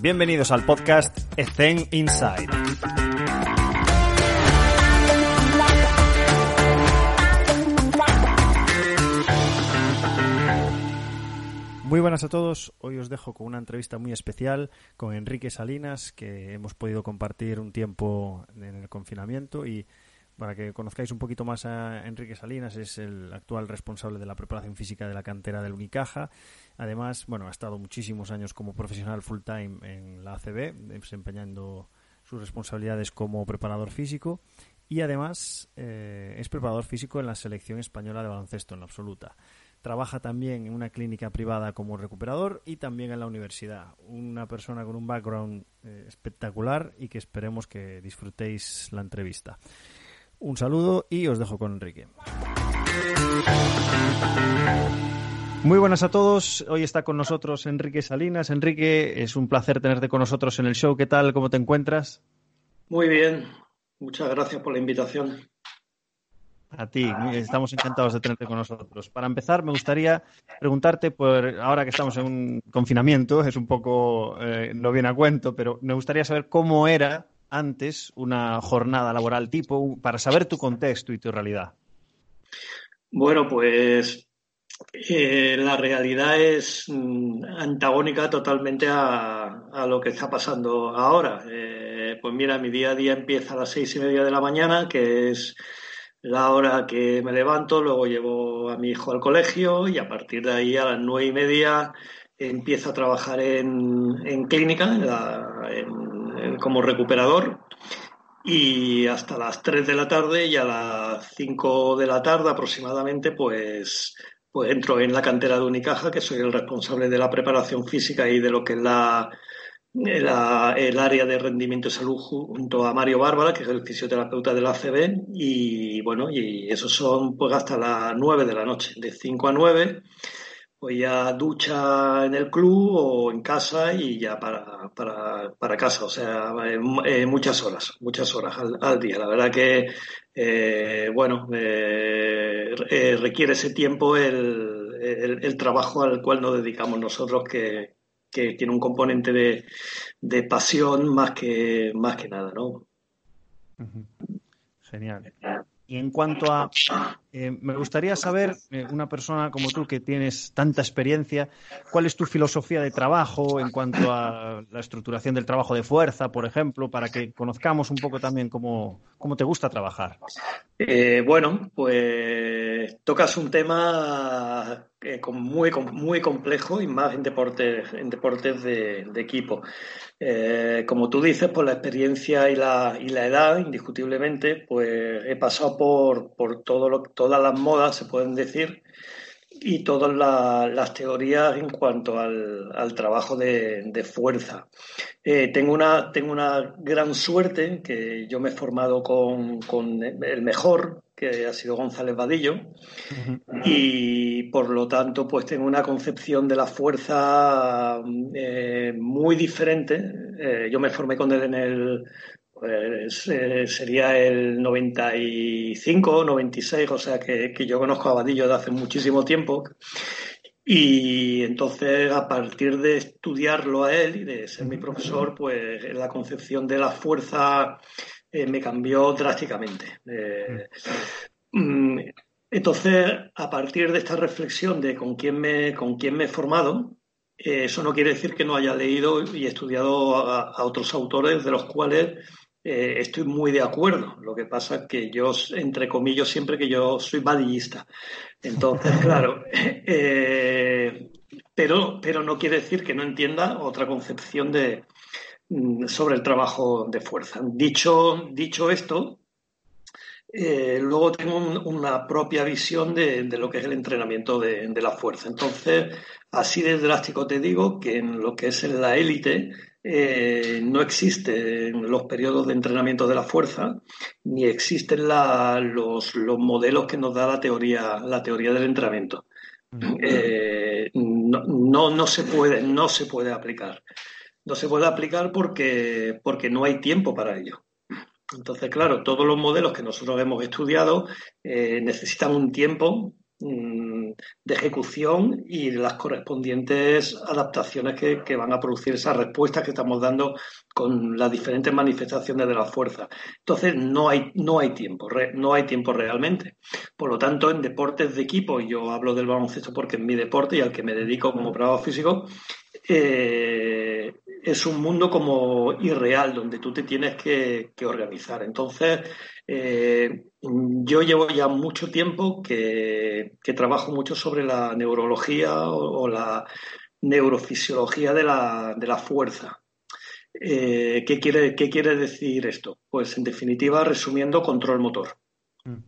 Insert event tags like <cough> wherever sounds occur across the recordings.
Bienvenidos al podcast Ethen Inside. Muy buenas a todos. Hoy os dejo con una entrevista muy especial con Enrique Salinas, que hemos podido compartir un tiempo en el confinamiento y para que conozcáis un poquito más a Enrique Salinas, es el actual responsable de la preparación física de la cantera del Unicaja. Además, bueno, ha estado muchísimos años como profesional full time en la ACB, desempeñando sus responsabilidades como preparador físico y además eh, es preparador físico en la selección española de baloncesto en la absoluta. Trabaja también en una clínica privada como recuperador y también en la universidad. Una persona con un background eh, espectacular y que esperemos que disfrutéis la entrevista. Un saludo y os dejo con Enrique. Muy buenas a todos. Hoy está con nosotros Enrique Salinas. Enrique, es un placer tenerte con nosotros en el show. ¿Qué tal? ¿Cómo te encuentras? Muy bien. Muchas gracias por la invitación. A ti, estamos encantados de tenerte con nosotros. Para empezar, me gustaría preguntarte, por ahora que estamos en un confinamiento, es un poco, eh, no viene a cuento, pero me gustaría saber cómo era antes una jornada laboral tipo, para saber tu contexto y tu realidad. Bueno, pues eh, la realidad es mm, antagónica totalmente a, lo que está pasando ahora. Eh, pues mira, mi día a día empieza a las seis y media de la mañana, que es la hora que me levanto, luego llevo a mi hijo al colegio y a partir de ahí a las nueve y media empiezo a trabajar en, clínica, como recuperador y hasta las tres de la tarde y a las cinco de la tarde aproximadamente pues, pues entro en la cantera de Unicaja, que soy el responsable de la preparación física y de lo que es la el área de rendimiento y salud junto a Mario Bárbara, que es el fisioterapeuta de la ACB, y bueno, y esos son pues hasta las 9 de la noche, de 5 a 9, pues ya ducha en el club o en casa y ya para, para, para casa, o sea, eh, muchas horas, muchas horas al, día. La verdad que, eh, bueno, eh, requiere ese tiempo el, el, el, trabajo al cual nos dedicamos nosotros, que, que tiene un componente de, de pasión más que, más que nada, ¿no? Genial. Y en cuanto a, eh, me gustaría saber, eh, una persona como tú que tienes tanta experiencia, ¿cuál es tu filosofía de trabajo en cuanto a la estructuración del trabajo de fuerza, por ejemplo, para que conozcamos un poco también cómo, cómo te gusta trabajar? Eh, bueno, pues tocas un tema muy, muy complejo y más en deportes, en deportes de, de equipo. Como tú dices, por la experiencia y la, y la edad, indiscutiblemente, pues he pasado por, por todo lo, todas las modas, se pueden decir, y todas las teorías en cuanto al, al trabajo de, de fuerza. Eh, tengo, una, tengo una gran suerte que yo me he formado con, con el mejor, que ha sido González Vadillo, y por lo tanto, pues tengo una concepción de la fuerza eh, muy diferente. Eh, yo me formé con él en el, pues, eh, sería el 95, 96, o sea que, que yo conozco a Vadillo de hace muchísimo tiempo. Y entonces, a partir de estudiarlo a él y de ser mi profesor, pues la concepción de la fuerza eh, me cambió drásticamente. Eh, mm, entonces, a partir de esta reflexión de con quién me, con quién me he formado, eso no quiere decir que no haya leído y estudiado a, otros autores de los cuales estoy muy de acuerdo. Lo que pasa es que yo, entre comillas, siempre que yo soy badillista. Entonces, <laughs> claro, pero, pero no quiere decir que no entienda otra concepción de, Mm, sobre el trabajo de fuerza. Dicho, dicho esto, eh, luego tengo una propia visión de, lo que es el entrenamiento de, la fuerza. Entonces, así de drástico te digo que en lo que es en la élite eh, no existen los periodos de entrenamiento de la fuerza, ni existen los, modelos que nos da la teoría, la teoría del entrenamiento. Eh, no, no, se puede, no se puede aplicar no se puede aplicar porque, porque no hay tiempo para ello. Entonces, claro, todos los modelos que nosotros hemos estudiado eh, necesitan un tiempo de ejecución y las correspondientes adaptaciones que, que, van a producir esas respuestas que estamos dando con las diferentes manifestaciones de la fuerza. Entonces, no hay, no hay tiempo, no hay tiempo realmente. Por lo tanto, en deportes de equipo, yo hablo del baloncesto porque es mi deporte y al que me dedico como operador físico, eh, es un mundo como irreal, donde tú te tienes que, organizar. Entonces, eh, yo llevo ya mucho tiempo que, trabajo mucho sobre la neurología o, la neurofisiología de la, fuerza. Eh, ¿qué, quiere, ¿Qué quiere decir esto? Pues en definitiva, resumiendo, control motor. Mm.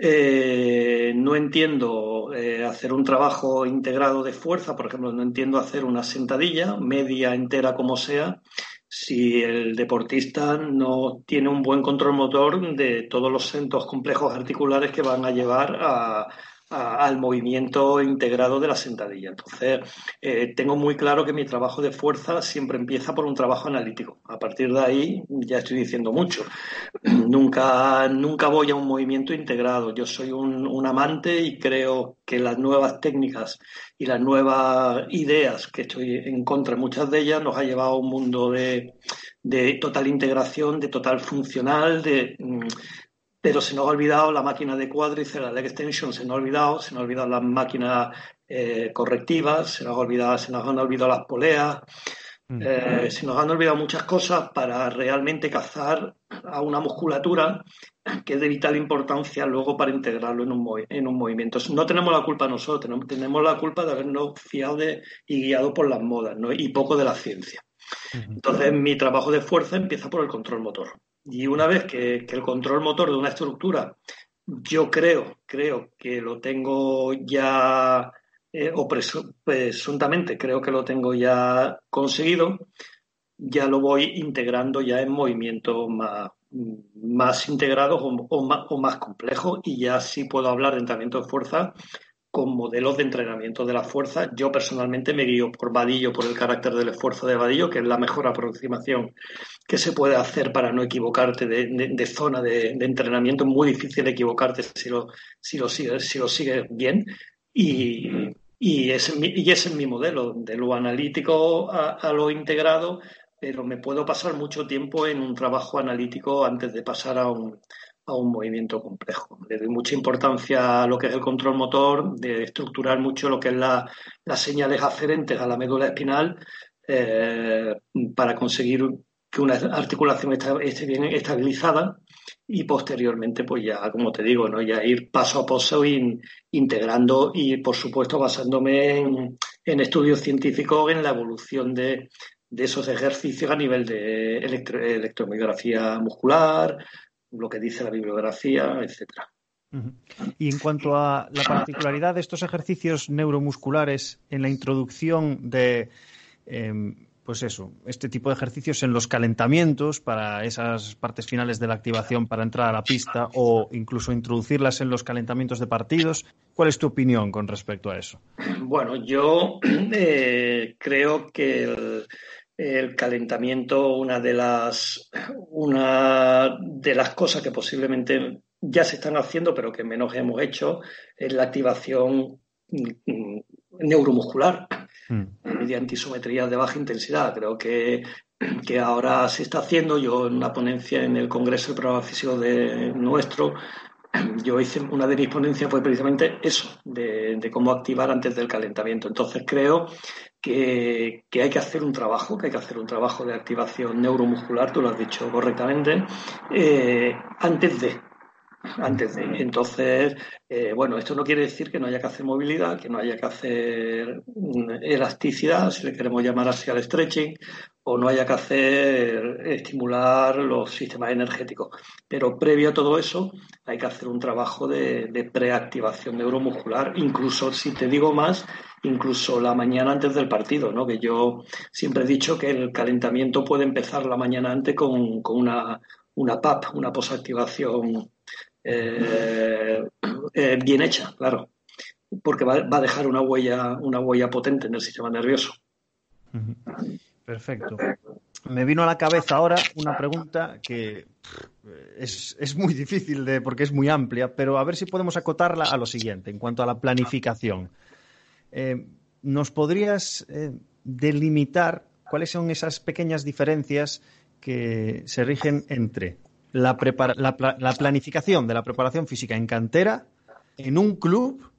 Eh, no entiendo eh, hacer un trabajo integrado de fuerza, por ejemplo, no entiendo hacer una sentadilla, media, entera, como sea, si el deportista no tiene un buen control motor de todos los centros complejos articulares que van a llevar a, al movimiento integrado de la sentadilla. Entonces, eh, tengo muy claro que mi trabajo de fuerza siempre empieza por un trabajo analítico. A partir de ahí, ya estoy diciendo mucho. <clears throat> nunca, nunca voy a un movimiento integrado. Yo soy un, amante y creo que las nuevas técnicas y las nuevas ideas, que estoy en contra de muchas de ellas, nos ha llevado a un mundo de, de total integración, de total funcional, de, mm, pero se nos ha olvidado la máquina de cuádriceps, la leg extension, se nos ha olvidado, se nos ha olvidado las máquinas eh, correctivas, se nos, ha olvidado, se nos han olvidado las poleas, mm. eh, se nos han olvidado muchas cosas para realmente cazar a una musculatura que es de vital importancia luego para integrarlo en un, en un movimiento. No tenemos la culpa nosotros, tenemos la culpa de habernos fiado y guiado por las modas y poco de la ciencia. Entonces, mi trabajo de fuerza empieza por el control motor. Y una vez que, el control motor de una estructura, yo creo, creo que lo tengo ya, eh, o presuntamente creo que lo tengo ya conseguido, ya lo voy integrando ya en movimientos más, integrados o más complejos y ya sí puedo hablar de entrenamiento de fuerza con modelos de entrenamiento de la fuerza. Yo personalmente me guío por Vadillo, por el carácter del esfuerzo de Vadillo, que es la mejor aproximación que se puede hacer para no equivocarte de, zona de, entrenamiento. Es muy difícil equivocarte si lo, si lo sigues si lo bien. Y, y, ese, y ese es mi modelo, de lo analítico a lo integrado, pero me puedo pasar mucho tiempo en un trabajo analítico antes de pasar a un, a un movimiento complejo. Le doy mucha importancia a lo que es el control motor, de estructurar mucho lo que es las señales aferentes a la médula espinal eh, para conseguir que una articulación esté, bien estabilizada y posteriormente, pues ya, como te digo, ¿no? ya ir paso a paso integrando y, por supuesto, basándome en, estudios científicos en la evolución de, esos ejercicios a nivel de electromiografía muscular, lo que dice la bibliografía, etcétera. Y en cuanto a la particularidad de estos ejercicios neuromusculares en la introducción de, em, pues eso, este tipo de ejercicios en los calentamientos para esas partes finales de la activación para entrar a la pista o incluso introducirlas en los calentamientos de partidos, ¿cuál es tu opinión con respecto a eso? Bueno, yo <clears throat> eh, creo que el, el calentamiento, una de las, una de las cosas que posiblemente ya se están haciendo, pero que menos hemos hecho, es la activación mm, neuromuscular mm. mediante isometrías de baja intensidad. Creo que, que, ahora se está haciendo. Yo en una ponencia en el Congreso de Prueba Físico de nuestro, yo hice una de mis ponencias fue precisamente eso, de, de cómo activar antes del calentamiento. Entonces creo que, hay que hacer un trabajo, que hay que hacer un trabajo de activación neuromuscular, tú lo has dicho correctamente, eh, antes de. Antes de. Entonces, eh, bueno, esto no quiere decir que no haya que hacer movilidad, que no haya que hacer elasticidad, si le queremos llamar así al stretching, o no haya que hacer estimular los sistemas energéticos. Pero previo a todo eso, hay que hacer un trabajo de, de preactivación neuromuscular, incluso si te digo más, incluso la mañana antes del partido, ¿no? Que yo siempre he dicho que el calentamiento puede empezar la mañana antes con, una, una PAP, una posactivación bien hecha, claro, porque va, a dejar una huella, una huella potente en el sistema nervioso. Perfecto. Me vino a la cabeza ahora una pregunta que es, es, muy difícil de, porque es muy amplia, pero a ver si podemos acotarla a lo siguiente, en cuanto a la planificación. Eh, ¿Nos podrías eh, delimitar cuáles son esas pequeñas diferencias que se rigen entre la, la, planificación de la preparación física en cantera, en un club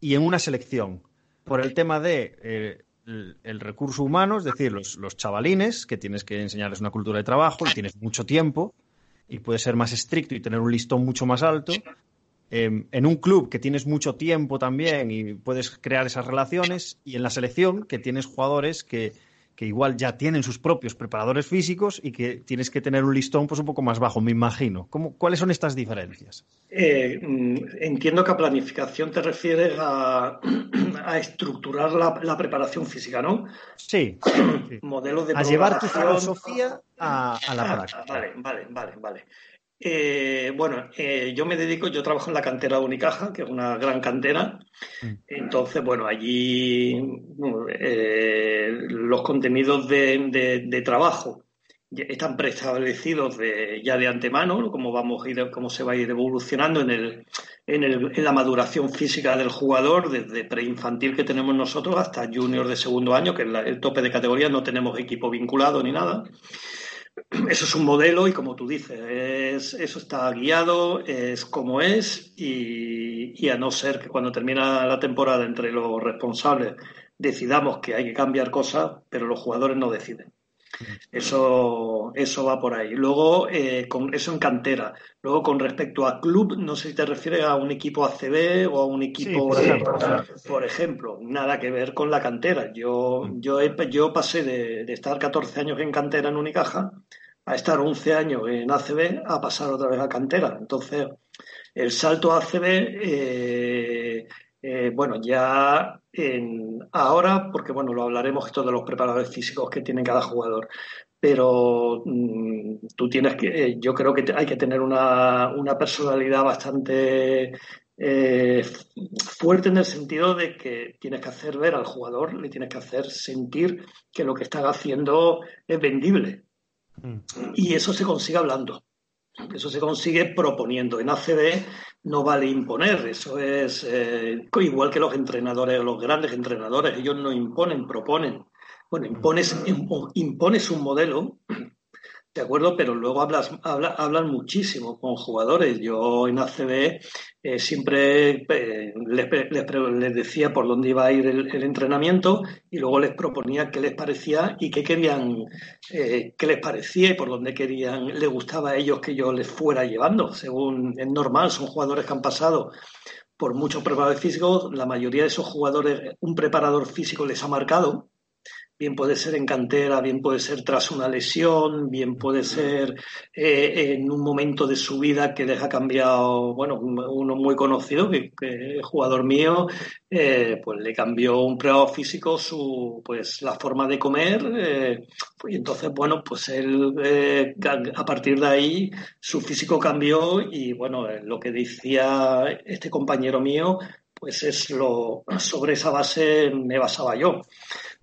y en una selección? Por el tema de eh, el, recurso humano, es decir, los, los, chavalines, que tienes que enseñarles una cultura de trabajo y tienes mucho tiempo y puedes ser más estricto y tener un listón mucho más alto. Em, en un club que tienes mucho tiempo también y puedes crear esas relaciones y en la selección que tienes jugadores que, que igual ya tienen sus propios preparadores físicos y que tienes que tener un listón pues un poco más bajo, me imagino. ¿Cómo, ¿Cuáles son estas diferencias? Eh, mm, entiendo que a planificación te refieres a, <clears throat> a estructurar la, preparación física, ¿no? Sí. <clears throat> Modelos de a llevar tu filosofía a, a la ah, práctica. Vale, vale, vale, vale. Eh, bueno, eh, yo me dedico, yo trabajo en la cantera de Unicaja, que es una gran cantera. Mm. Entonces, bueno, allí eh, los contenidos de, trabajo están preestablecidos ya de antemano, cómo vamos a ir, cómo se va a ir evolucionando en, el, en, el, en la maduración física del jugador, desde preinfantil que tenemos nosotros hasta junior de segundo año, que es el tope de categoría, no tenemos equipo vinculado ni nada eso es un modelo y como tú dices, eso está guiado, es como es y, a no ser que cuando termina la temporada entre los responsables decidamos que hay que cambiar cosas, pero los jugadores no deciden. Eso, eso va por ahí. Luego, eh, con eso en cantera. Luego, con respecto a club, no sé si te refieres a un equipo ACB o a un equipo, por, ejemplo, nada que ver con la cantera. Yo, mm. yo, yo pasé de, estar 14 años en cantera en Unicaja a estar 11 años en ACB a pasar otra vez a cantera. Entonces, el salto a ACB, eh, eh, bueno, ya en, ahora, porque bueno, lo hablaremos esto de los preparadores físicos que tiene cada jugador, pero mm, tú tienes que, eh, yo creo que hay que tener una, personalidad bastante eh, fuerte en el sentido de que tienes que hacer ver al jugador, le tienes que hacer sentir que lo que están haciendo es vendible. Mm. Y eso se consigue hablando. Eso se consigue proponiendo. En ACB no vale imponer, eso es eh, igual que los entrenadores, los grandes entrenadores, ellos no imponen, proponen. Bueno, impones, impones un modelo de acuerdo, pero luego hablas, hablan muchísimo con jugadores. Yo en ACB eh, siempre eh, les, decía por dónde iba a ir el, entrenamiento y luego les proponía qué les parecía y qué querían, eh, qué les parecía y por dónde querían, les gustaba a ellos que yo les fuera llevando. Según es normal, son jugadores que han pasado por muchos preparadores físicos. La mayoría de esos jugadores, un preparador físico les ha marcado bien puede ser en cantera, bien puede ser tras una lesión, bien puede ser eh, en un momento de su vida que ha cambiado, bueno, uno muy conocido, que, jugador mío, eh, pues le cambió un preparador físico su, pues la forma de comer, eh, y entonces, bueno, pues él, a partir de ahí, su físico cambió y, bueno, lo que decía este compañero mío, pues es lo, sobre esa base me basaba yo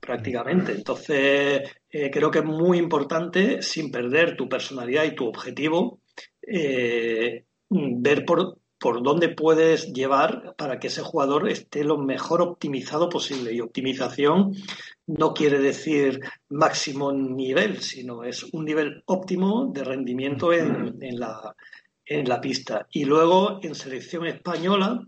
prácticamente. Entonces, eh, creo que es muy importante, sin perder tu personalidad y tu objetivo, eh, ver por, por dónde puedes llevar para que ese jugador esté lo mejor optimizado posible. Y optimización no quiere decir máximo nivel, sino es un nivel óptimo de rendimiento en, en, la, en la pista. Y luego, en selección española,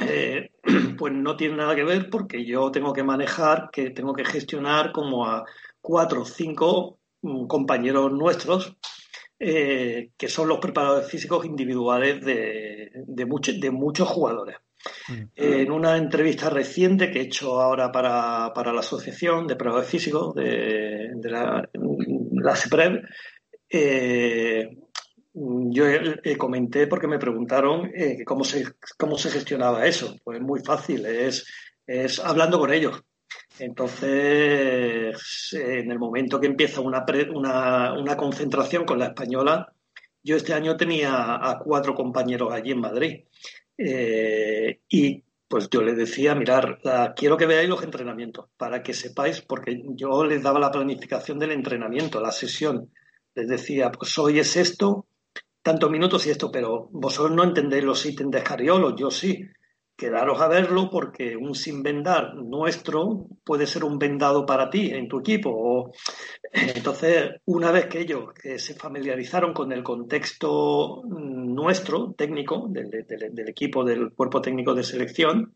eh, <clears throat> pues no tiene nada que ver porque yo tengo que manejar, que tengo que gestionar como a cuatro o cinco mm, compañeros nuestros, eh, que son los preparadores físicos individuales de, de, de muchos jugadores. Mm. En una entrevista reciente que he hecho ahora para, la Asociación de Preparadores Físicos de, la, la CEPREV, eh, yo comenté porque me preguntaron eh, cómo, se, cómo se gestionaba eso. Pues muy fácil, es, es hablando con ellos. Entonces, en el momento que empieza una, una, una, concentración con la española, yo este año tenía a cuatro compañeros allí en Madrid. Eh, y pues yo les decía, mirar, quiero que veáis los entrenamientos para que sepáis, porque yo les daba la planificación del entrenamiento, la sesión. Les decía, pues hoy es esto, tantos minutos y esto, pero vosotros no entendéis los ítems de Escariolo, yo sí. Quedaros a verlo porque un sin vendar nuestro puede ser un vendado para ti en tu equipo. O, entonces, una vez que ellos se familiarizaron con el contexto nuestro, técnico, del, del equipo del cuerpo técnico de selección,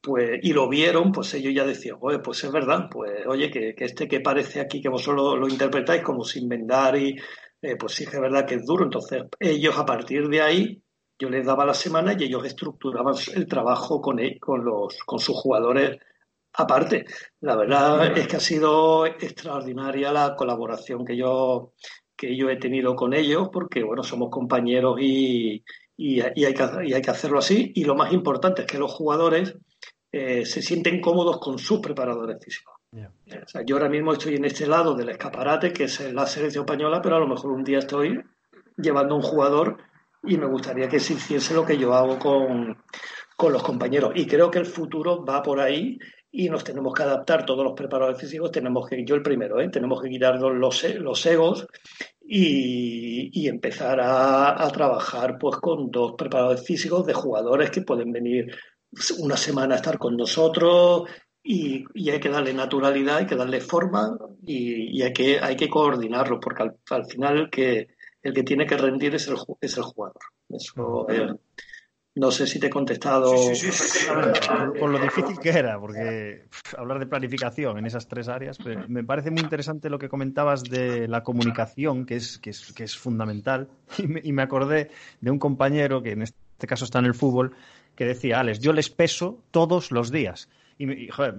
pues, y lo vieron, pues ellos ya decían, oye, pues es verdad, pues oye, que, este que parece aquí que vosotros lo, interpretáis como sin vendar y eh, pues sí que es verdad que es duro. Entonces, ellos a partir de ahí, yo les daba la semana y ellos estructuraban el trabajo con, con, los, con sus jugadores aparte. La verdad es que ha sido extraordinaria la colaboración que yo, que yo he tenido con ellos, porque bueno, somos compañeros y, y, hay que, hay que hacerlo así. Y lo más importante es que los jugadores eh, se sienten cómodos con sus preparadores físicos. Yo ahora mismo estoy en este lado del escaparate, que es la selección española, pero a lo mejor un día estoy llevando un jugador y me gustaría que se hiciese lo que yo hago con, los compañeros. Y creo que el futuro va por ahí y nos tenemos que adaptar todos los preparadores físicos, tenemos que, yo el primero, ¿eh? tenemos que quitarnos los, los egos y, empezar a, a, trabajar pues con dos preparadores físicos de jugadores que pueden venir una semana a estar con nosotros y, hay que darle naturalidad, hay que darle forma y, hay, que, hay que coordinarlo, porque al, final el que, el que tiene que rendir es el, es el jugador. Eso, eh, no sé si te he contestado. Sí, sí, por lo difícil que era, porque hablar de planificación en esas tres áreas, me parece muy interesante lo que comentabas de la comunicación, que es, que es, que es fundamental. <laughs> Y me, y me acordé de un compañero que en este caso está en el fútbol, que decía, Alex, yo les peso todos los días. Y, joder,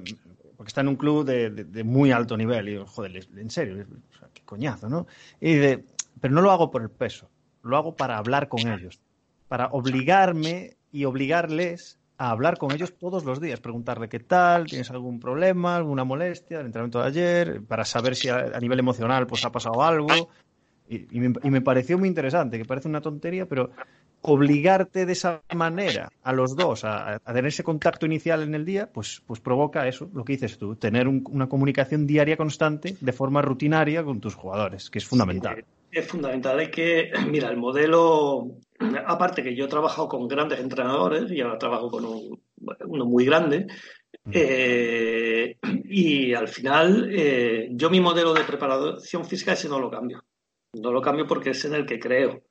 porque está en un club de, muy alto nivel. Y joder, en serio, qué coñazo, ¿no? Y de, pero no lo hago por el peso, lo hago para hablar con ellos, para obligarme y obligarles a hablar con ellos todos los días, preguntarle qué tal, tienes algún problema, alguna molestia del entrenamiento de ayer, para saber si a, nivel emocional pues ha pasado algo. Y, y, me, pareció muy interesante, que parece una tontería, pero obligarte de esa manera a los dos a, tener ese contacto inicial en el día, pues, pues provoca eso, lo que dices tú, tener una comunicación diaria constante de forma rutinaria con tus jugadores, que es fundamental. es fundamental, es que, <clears throat> mira, el modelo, <clears throat> aparte que yo he trabajado con grandes entrenadores y ahora trabajo con uno muy grande, mm. eh, <clears throat> y al final eh, yo mi modelo de preparación física ese no lo cambio. No lo cambio porque es en el que creo.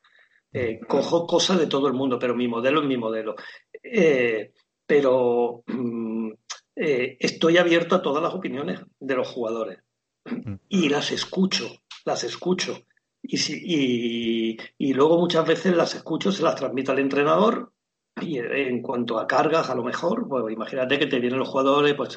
Eh, cojo cosas de todo el mundo, pero mi modelo es mi modelo. Eh, pero mm, eh, estoy abierto a todas las opiniones de los jugadores mm. y las escucho, las escucho. Y, si, y, luego muchas veces las escucho, se las transmito al entrenador y en cuanto a cargas, a lo mejor, pues imagínate que te vienen los jugadores, pues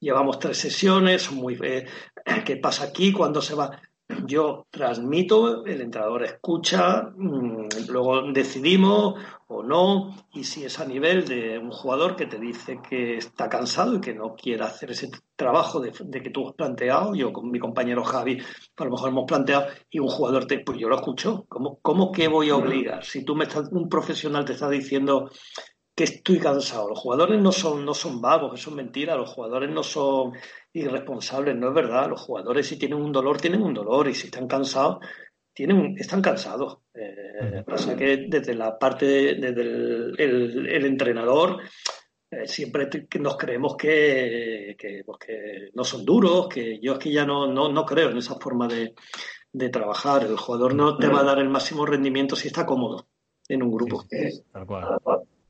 llevamos tres sesiones, muy, ¿qué pasa aquí? ¿Cuándo se va? Yo transmito, el entrenador escucha, mm, luego decidimos o no, y si es a nivel de un jugador que te dice que está cansado y que no quiere hacer ese trabajo de, que tú has planteado, yo con mi compañero Javi, a lo mejor hemos planteado, y un jugador te, pues yo lo escucho, ¿cómo, cómo que voy a obligar? Si tú me estás, un profesional te está diciendo que estoy cansado. Los jugadores no son, no son vagos, eso es mentira. Los jugadores no son irresponsables, no es verdad. Los jugadores si tienen un dolor, tienen un dolor y si están cansados, tienen, están cansados. Eh, pasa que desde la parte, desde el, entrenador, eh, siempre nos creemos que, pues que, no son duros, que yo es que ya no, no, no creo en esa forma de, de trabajar. El jugador no te va a dar el máximo rendimiento si está cómodo en un grupo. tal cual.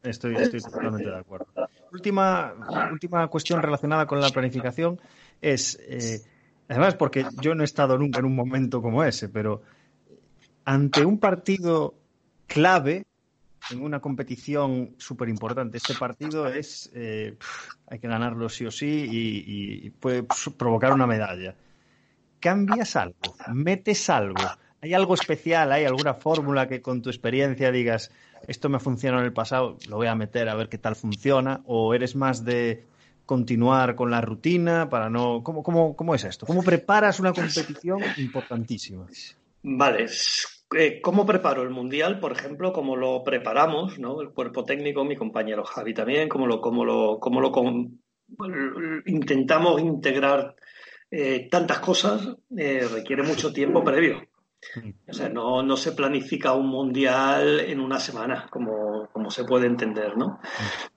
Estoy, totalmente de acuerdo. Última, última cuestión relacionada con la planificación es, eh, además porque yo no he estado nunca en un momento como ese, pero ante un partido clave en una competición súper importante, este partido es, eh, hay que ganarlo sí o sí y, y puede provocar una medalla. ¿Cambias algo? ¿Metes algo? ¿Hay algo especial? ¿Hay alguna fórmula que con tu experiencia digas, esto me funcionó en el pasado, lo voy a meter a ver qué tal funciona, o eres más de continuar con la rutina para no... ¿Cómo, cómo, cómo es esto? ¿Cómo preparas una competición importantísima? Vale, eh, ¿Cómo preparo el mundial, por ejemplo, como lo preparamos, ¿no? El cuerpo técnico, mi compañero Javi también, cómo lo, cómo lo, cómo lo intentamos integrar eh, tantas cosas, eh, requiere mucho tiempo previo. O sea, no, no se planifica un mundial en una semana, como, como se puede entender, ¿no?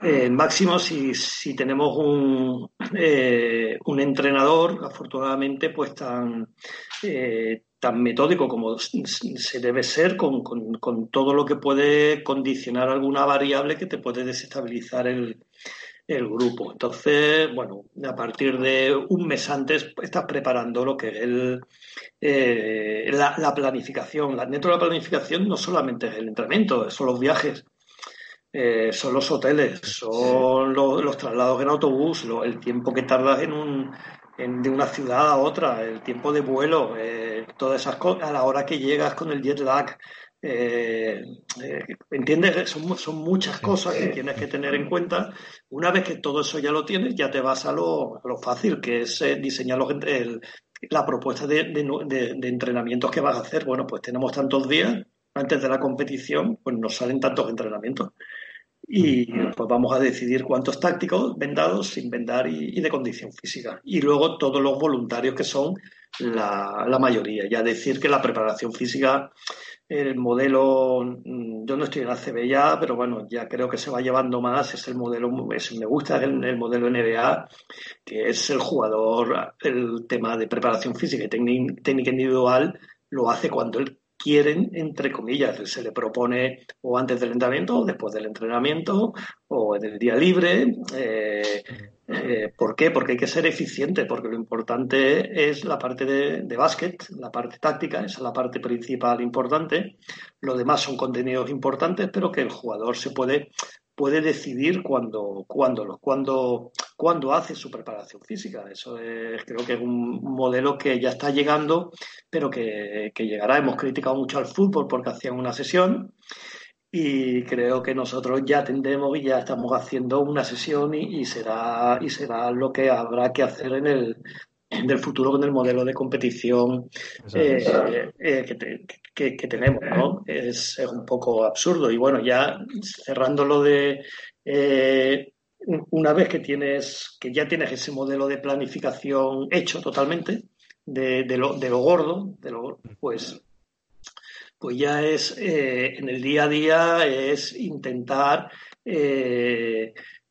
Eh, máximo, si, si tenemos un, eh, un entrenador, afortunadamente, pues tan, eh, tan metódico como se debe ser, con, con, con todo lo que puede condicionar alguna variable que te puede desestabilizar el, el grupo. Entonces, bueno, a partir de un mes antes estás preparando lo que es el, eh, la, planificación. La, dentro de la planificación no solamente es el entrenamiento, son los viajes, eh, son los hoteles, son los, traslados en autobús, el tiempo que tardas en un, de una ciudad a otra, el tiempo de vuelo, eh, todas esas cosas, a la hora que llegas con el jet lag, eh, eh, ¿Entiendes? Son, son, muchas cosas que tienes que tener en cuenta. Una vez que todo eso ya lo tienes, ya te vas a lo, lo fácil, que es eh, diseñar la propuesta de, de, entrenamientos que vas a hacer. Bueno, pues tenemos tantos días antes de la competición, pues nos salen tantos entrenamientos. Y pues vamos a decidir cuántos tácticos, vendados, sin vendar y, de condición física. Y luego todos los voluntarios que son la, mayoría. Ya decir que la preparación física el modelo, mm, yo no estoy en la CB ya, pero bueno, ya creo que se va llevando más, es el modelo, me gusta el, el, modelo NBA, que es el jugador, el tema de preparación física y técnica individual, lo hace cuando él quieren, entre comillas, se le propone o antes del entrenamiento o después del entrenamiento o en el día libre. Eh, eh, ¿Por qué? Porque hay que ser eficiente, porque lo importante es la parte de, de básquet, la parte táctica, esa es la parte principal importante. Lo demás son contenidos importantes, pero que el jugador se puede puede decidir cuándo, cuándo, cuándo, cuándo hace su preparación física. Eso es, creo que es un modelo que ya está llegando, pero que, llegará. Hemos criticado mucho al fútbol porque hacían una sesión y creo que nosotros ya tendremos y ya estamos haciendo una sesión y, será y será lo que habrá que hacer en el del futuro con el modelo de competición eh, eh, que, tenemos, ¿no? Es, un poco absurdo. Y bueno, ya cerrando lo de eh, una vez que tienes, que ya tienes ese modelo de planificación hecho totalmente, de, lo, de lo, gordo, de lo, pues, pues ya es en el día a día es intentar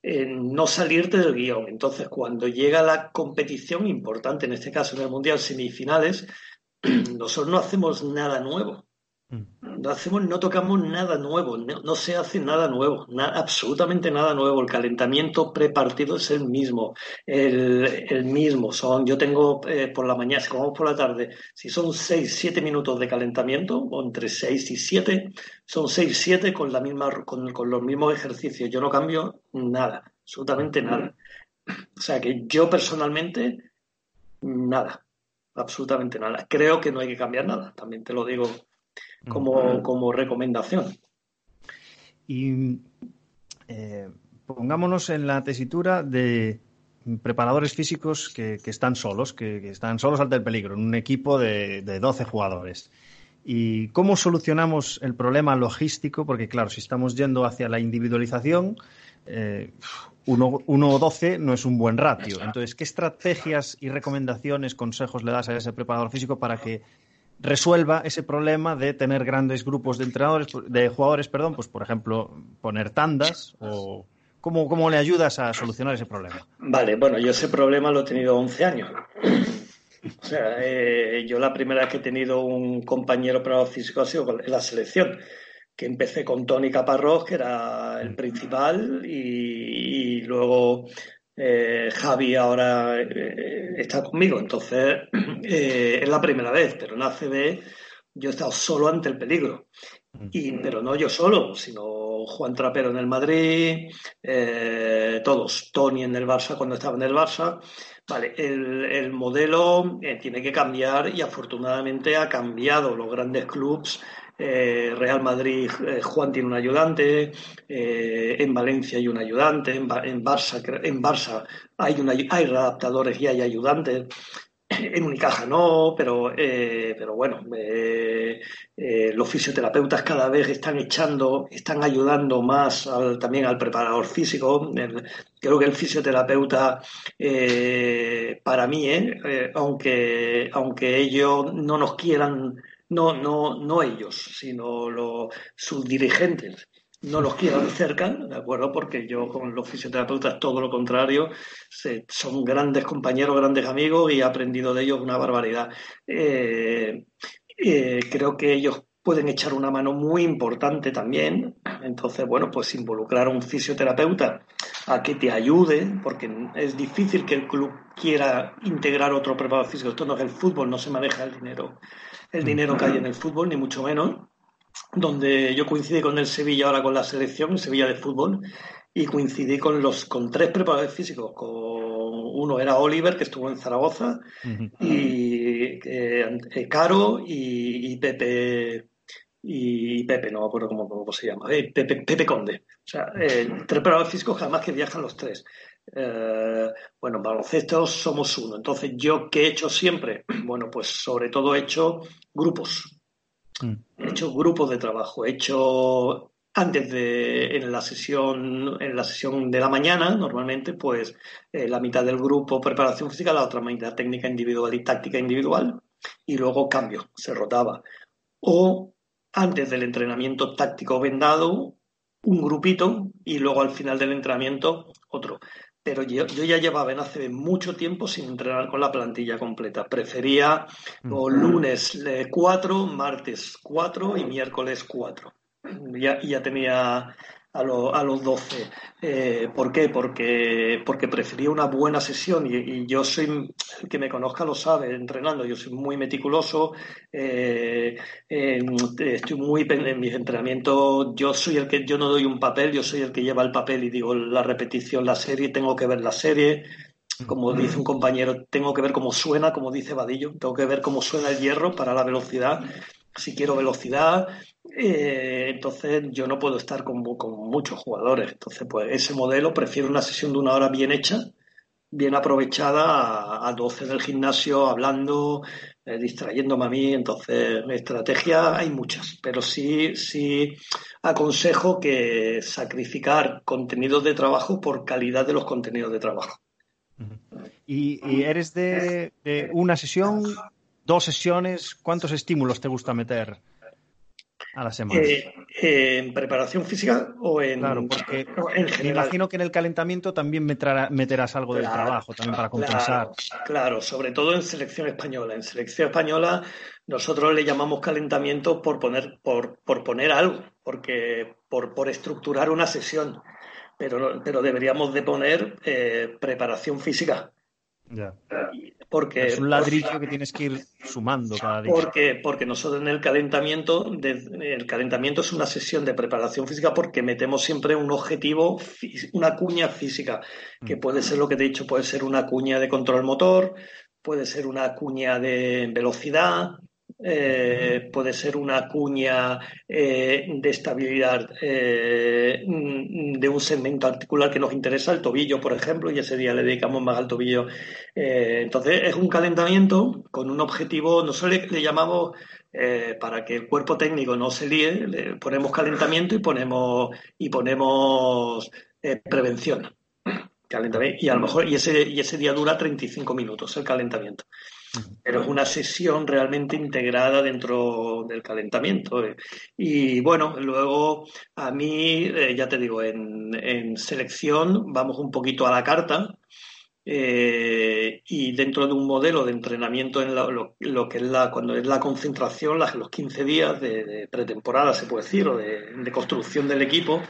no salirte del guion. Entonces, cuando llega la competición importante, en este caso en el Mundial semifinales, <clears throat> nosotros no hacemos nada nuevo. Mm. No hacemos, no tocamos nada nuevo, no, se hace nada nuevo, absolutamente nada nuevo. El calentamiento prepartido es el mismo, el, mismo. Son, yo tengo eh, por la mañana, si comemos por la tarde, si son 6, 7 minutos de calentamiento, o entre 6 y 7, son 6, 7 con, la misma, con, con los mismos ejercicios. Yo no cambio nada, absolutamente nada. O sea que yo personalmente, nada, absolutamente nada. Creo que no hay que cambiar nada, también te lo digo como, como recomendación. Y eh, pongámonos en la tesitura de preparadores físicos que, están solos, que, están solos ante el peligro, en un equipo de, de 12 jugadores. ¿Y cómo solucionamos el problema logístico? Porque claro, si estamos yendo hacia la individualización, eh, 1 o 12 no es un buen ratio. Entonces, ¿qué estrategias y recomendaciones, consejos le das a ese preparador físico para que resuelva ese problema de tener grandes grupos de entrenadores, de jugadores, perdón, pues por ejemplo, poner tandas o cómo, cómo le ayudas a solucionar ese problema. Vale, bueno, yo ese problema lo he tenido 11 años. O sea, eh, yo la primera vez que he tenido un compañero preparador físico ha sido en la selección, que empecé con Tony Caparrós, que era el principal, y luego eh, Javi ahora eh, está conmigo, entonces <clears throat> eh, es la primera vez, pero en ACB yo he estado solo ante el peligro. Y, pero no yo solo, sino Juan Trapero en el Madrid, todos, Tony en el Barça cuando estaba en el Barça. Vale, el, el modelo tiene que cambiar y afortunadamente ha cambiado. Los grandes clubes eh, Real Madrid, eh, Juan tiene un ayudante, eh, en Valencia hay un ayudante, en, Barça, en Barça hay, hay adaptadores y hay ayudantes. <clears throat> En Unicaja no, pero, pero bueno, los fisioterapeutas cada vez están echando, están ayudando más también al preparador físico. creo que el fisioterapeuta, para mí, aunque, aunque ellos no nos quieran no, no, no ellos, sino los, sus dirigentes no los quiero de cerca, ¿de acuerdo? Porque yo con los fisioterapeutas todo lo contrario, son grandes compañeros, grandes amigos y he aprendido de ellos una barbaridad. Eh, eh, creo que ellos pueden echar una mano muy importante también. Entonces, bueno, pues involucrar a un fisioterapeuta a que te ayude, porque es difícil que el club quiera integrar otro preparador físico. Esto no es el fútbol, no se maneja el dinero, el dinero que hay en el fútbol, ni mucho menos. Donde yo coincidí con el Sevilla ahora con la selección, el Sevilla de fútbol, y coincidí con los con tres preparadores físicos, con uno era Oliver, que estuvo en Zaragoza, y eh, Caro y Pepe y Pepe, no me acuerdo cómo, se llama, eh, Pepe, Conde. O sea, eh, tres preparadores físicos jamás que viajan los tres. Eh, bueno, baloncesto somos uno. Entonces, ¿yo qué he hecho siempre? <clears throat> Bueno, pues sobre todo he hecho grupos. Mm. He hecho grupos de trabajo. He hecho antes de en la sesión en la sesión de la mañana normalmente pues la mitad del grupo preparación física la otra mitad técnica individual y táctica individual y luego cambio se rotaba o antes del entrenamiento táctico vendado, un grupito y luego al final del entrenamiento otro. Pero yo, ya llevaba en hace mucho tiempo sin entrenar con la plantilla completa. Prefería mm. lunes 4, martes 4 y miércoles 4. Ya, ya tenía a, a los 12. Eh, ¿Por qué? Porque, porque prefería una buena sesión y, yo soy, el que me conozca lo sabe, entrenando, yo soy muy meticuloso, eh, estoy muy en mis entrenamientos, yo soy el que, yo no doy un papel, yo soy el que lleva el papel y digo la repetición, la serie, tengo que ver la serie, como dice un compañero, tengo que ver cómo suena, como dice Vadillo, tengo que ver cómo suena el hierro para la velocidad. Si quiero velocidad, eh, entonces yo no puedo estar con, muchos jugadores. Entonces, pues ese modelo prefiero una sesión de una hora bien hecha, bien aprovechada, a, 12 del gimnasio hablando, eh, distrayéndome a mí. Entonces, estrategia hay muchas, pero sí, sí aconsejo que sacrificar contenidos de trabajo por calidad de los contenidos de trabajo. ¿Y, eres de una sesión, dos sesiones? ¿Cuántos estímulos te gusta meter? a la semana. Eh, eh, ¿En preparación física o en, claro, porque Me imagino que en el calentamiento también meterás algo del trabajo, también para compensar. Claro, sobre todo en selección española. En selección española nosotros le llamamos calentamiento por poner, por, por poner algo, porque por, por estructurar una sesión. Pero, pero deberíamos de poner eh, preparación física. Ya. Porque, es un ladrillo que tienes que ir sumando cada día. Porque, porque nosotros en el calentamiento, el calentamiento es una sesión de preparación física porque metemos siempre un objetivo, una cuña física, que mm. puede ser lo que te he dicho, puede ser una cuña de control motor, puede ser una cuña de velocidad, eh, puede ser una cuña eh, de estabilidad eh, de un segmento articular que nos interesa, el tobillo, por ejemplo, y ese día le dedicamos más al tobillo. entonces, es un calentamiento con un objetivo, nosotros le, llamamos, para que el cuerpo técnico no se líe, le ponemos calentamiento y ponemos, y ponemos prevención. Y a lo mejor, y ese, y ese día dura 35 minutos el calentamiento pero es una sesión realmente integrada dentro del calentamiento. Eh. Y bueno, luego a mí, eh, ya te digo, en, selección vamos un poquito a la carta. Eh, y dentro de un modelo de entrenamiento en lo, que es la cuando es la concentración, los 15 días de, pretemporada, se puede decir, o de, de construcción del equipo,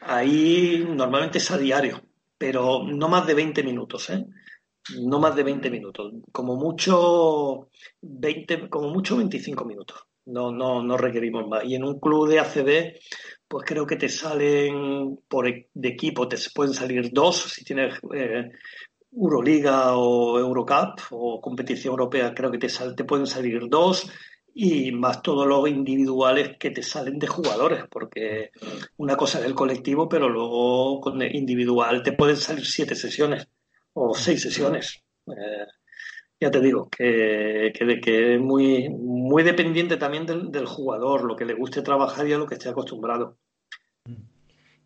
ahí normalmente es a diario, pero no más de 20 minutos. ¿eh? No más de 20 minutos, como mucho 20, como mucho 25 minutos. No, no, no requerimos más. Y en un club de ACB, pues creo que te salen por e, de equipo, te pueden salir dos si tienes eh, Euroliga o Eurocup o competición europea, creo que te, te pueden salir dos y más todos los individuales que te salen de jugadores, porque una cosa es el colectivo, pero luego con el individual te pueden salir siete sesiones o seis sesiones. Eh, ya te digo, que, que, es muy, muy dependiente también del, jugador, lo que le guste trabajar y a lo que esté acostumbrado.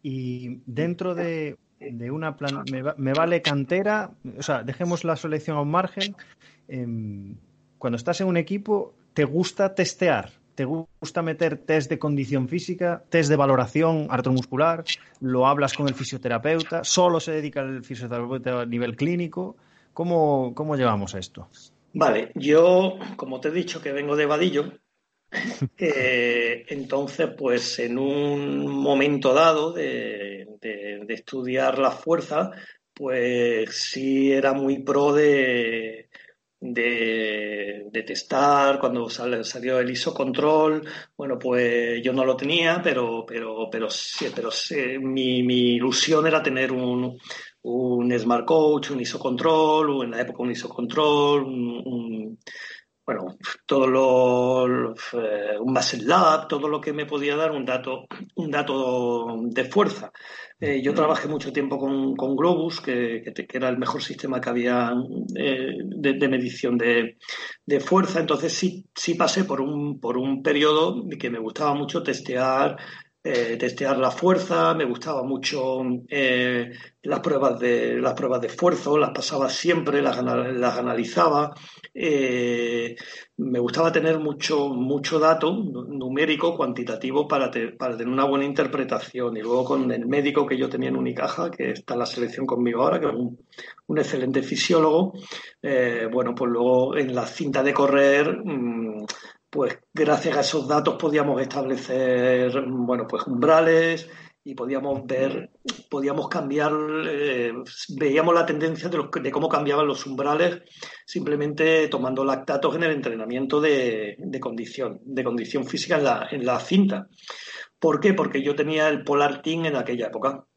Y dentro de, una plan, me, vale cantera, o sea, dejemos la selección a un margen. Em, cuando estás en un equipo, ¿te gusta testear? ¿Te gusta meter test de condición física, test de valoración artromuscular? ¿Lo hablas con el fisioterapeuta? ¿Solo se dedica el fisioterapeuta a nivel clínico? ¿Cómo, cómo llevamos esto? Vale, yo, como te he dicho que vengo de Vadillo, <laughs> eh, entonces, pues en un momento dado de, estudiar la fuerza, pues sí era muy pro de, de, testar cuando salió el isocontrol. Bueno, pues yo no lo tenía, pero, pero, pero, sí, pero mi, ilusión era tener un, un Smart Coach, un isocontrol, o en la época un isocontrol, un bueno, todo lo, eh, un base lab, todo lo que me podía dar un dato, un dato de fuerza. Eh, yo trabajé mucho tiempo con, con Globus, que, que, era el mejor sistema que había eh, de, medición de, de, fuerza. Entonces sí, sí pasé por un, por un periodo que me gustaba mucho testear eh, testear la fuerza, me gustaba mucho eh, las pruebas de las pruebas de esfuerzo, las pasaba siempre, las, las analizaba. Eh, me gustaba tener mucho, mucho dato numérico, cuantitativo, para, para tener una buena interpretación. Y luego con el médico que yo tenía en Unicaja, que está en la selección conmigo ahora, que es un, excelente fisiólogo, bueno, pues luego en la cinta de correr mmm, pues gracias a esos datos podíamos establecer, bueno, pues umbrales y podíamos ver, podíamos cambiar, eh, veíamos la tendencia de, de, cómo cambiaban los umbrales simplemente tomando lactatos en el entrenamiento de, de condición, de condición física en la, en la cinta. ¿Por qué? Porque yo tenía el Polar Team en aquella época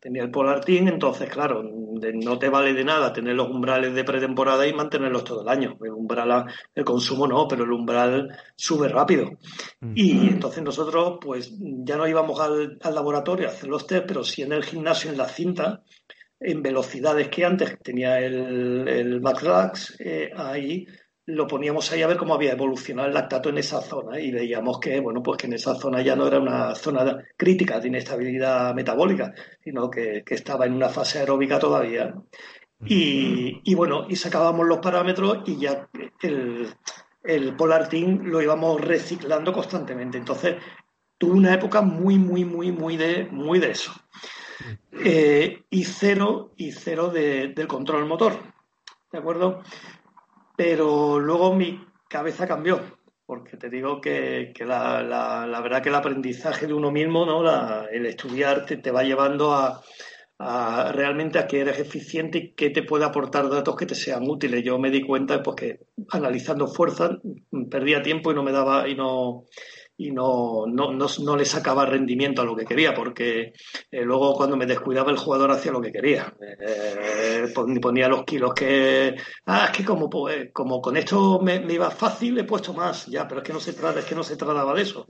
tenía el Polar Team, entonces, claro, no te vale de nada tener los umbrales de pretemporada y mantenerlos todo el año. El umbral, el consumo no, pero el umbral sube rápido. Y entonces nosotros, pues, ya no íbamos al, laboratorio a hacer los test, pero sí en el gimnasio, en la cinta, en velocidades que antes tenía el, el eh, ahí lo poníamos ahí a ver cómo había evolucionado el lactato en esa zona y veíamos que, bueno, pues que en esa zona ya no era una zona crítica de inestabilidad metabólica, sino que, estaba en una fase aeróbica todavía. Y, bueno, y sacábamos los parámetros y ya el, el Polar Team lo íbamos reciclando constantemente. Entonces, tuve una época muy, muy, muy, muy de, muy de eso. Eh, y cero, y cero del control motor. ¿De acuerdo? Pero luego mi cabeza cambió, porque te digo que, la, la, verdad que el aprendizaje de uno mismo, ¿no? el estudiar te, va llevando a, realmente a que eres eficiente y que te puede aportar datos que te sean útiles. Yo me di cuenta pues, que analizando fuerzas perdía tiempo y no me daba y no y no, no, no, le sacaba rendimiento a lo que quería, porque eh, luego cuando me descuidaba el jugador hacía lo que quería. Eh, ponía los kilos que, ah, es que como, pues, como con esto me, iba fácil, he puesto más, ya, pero es que no se trata, es que no se trataba de eso.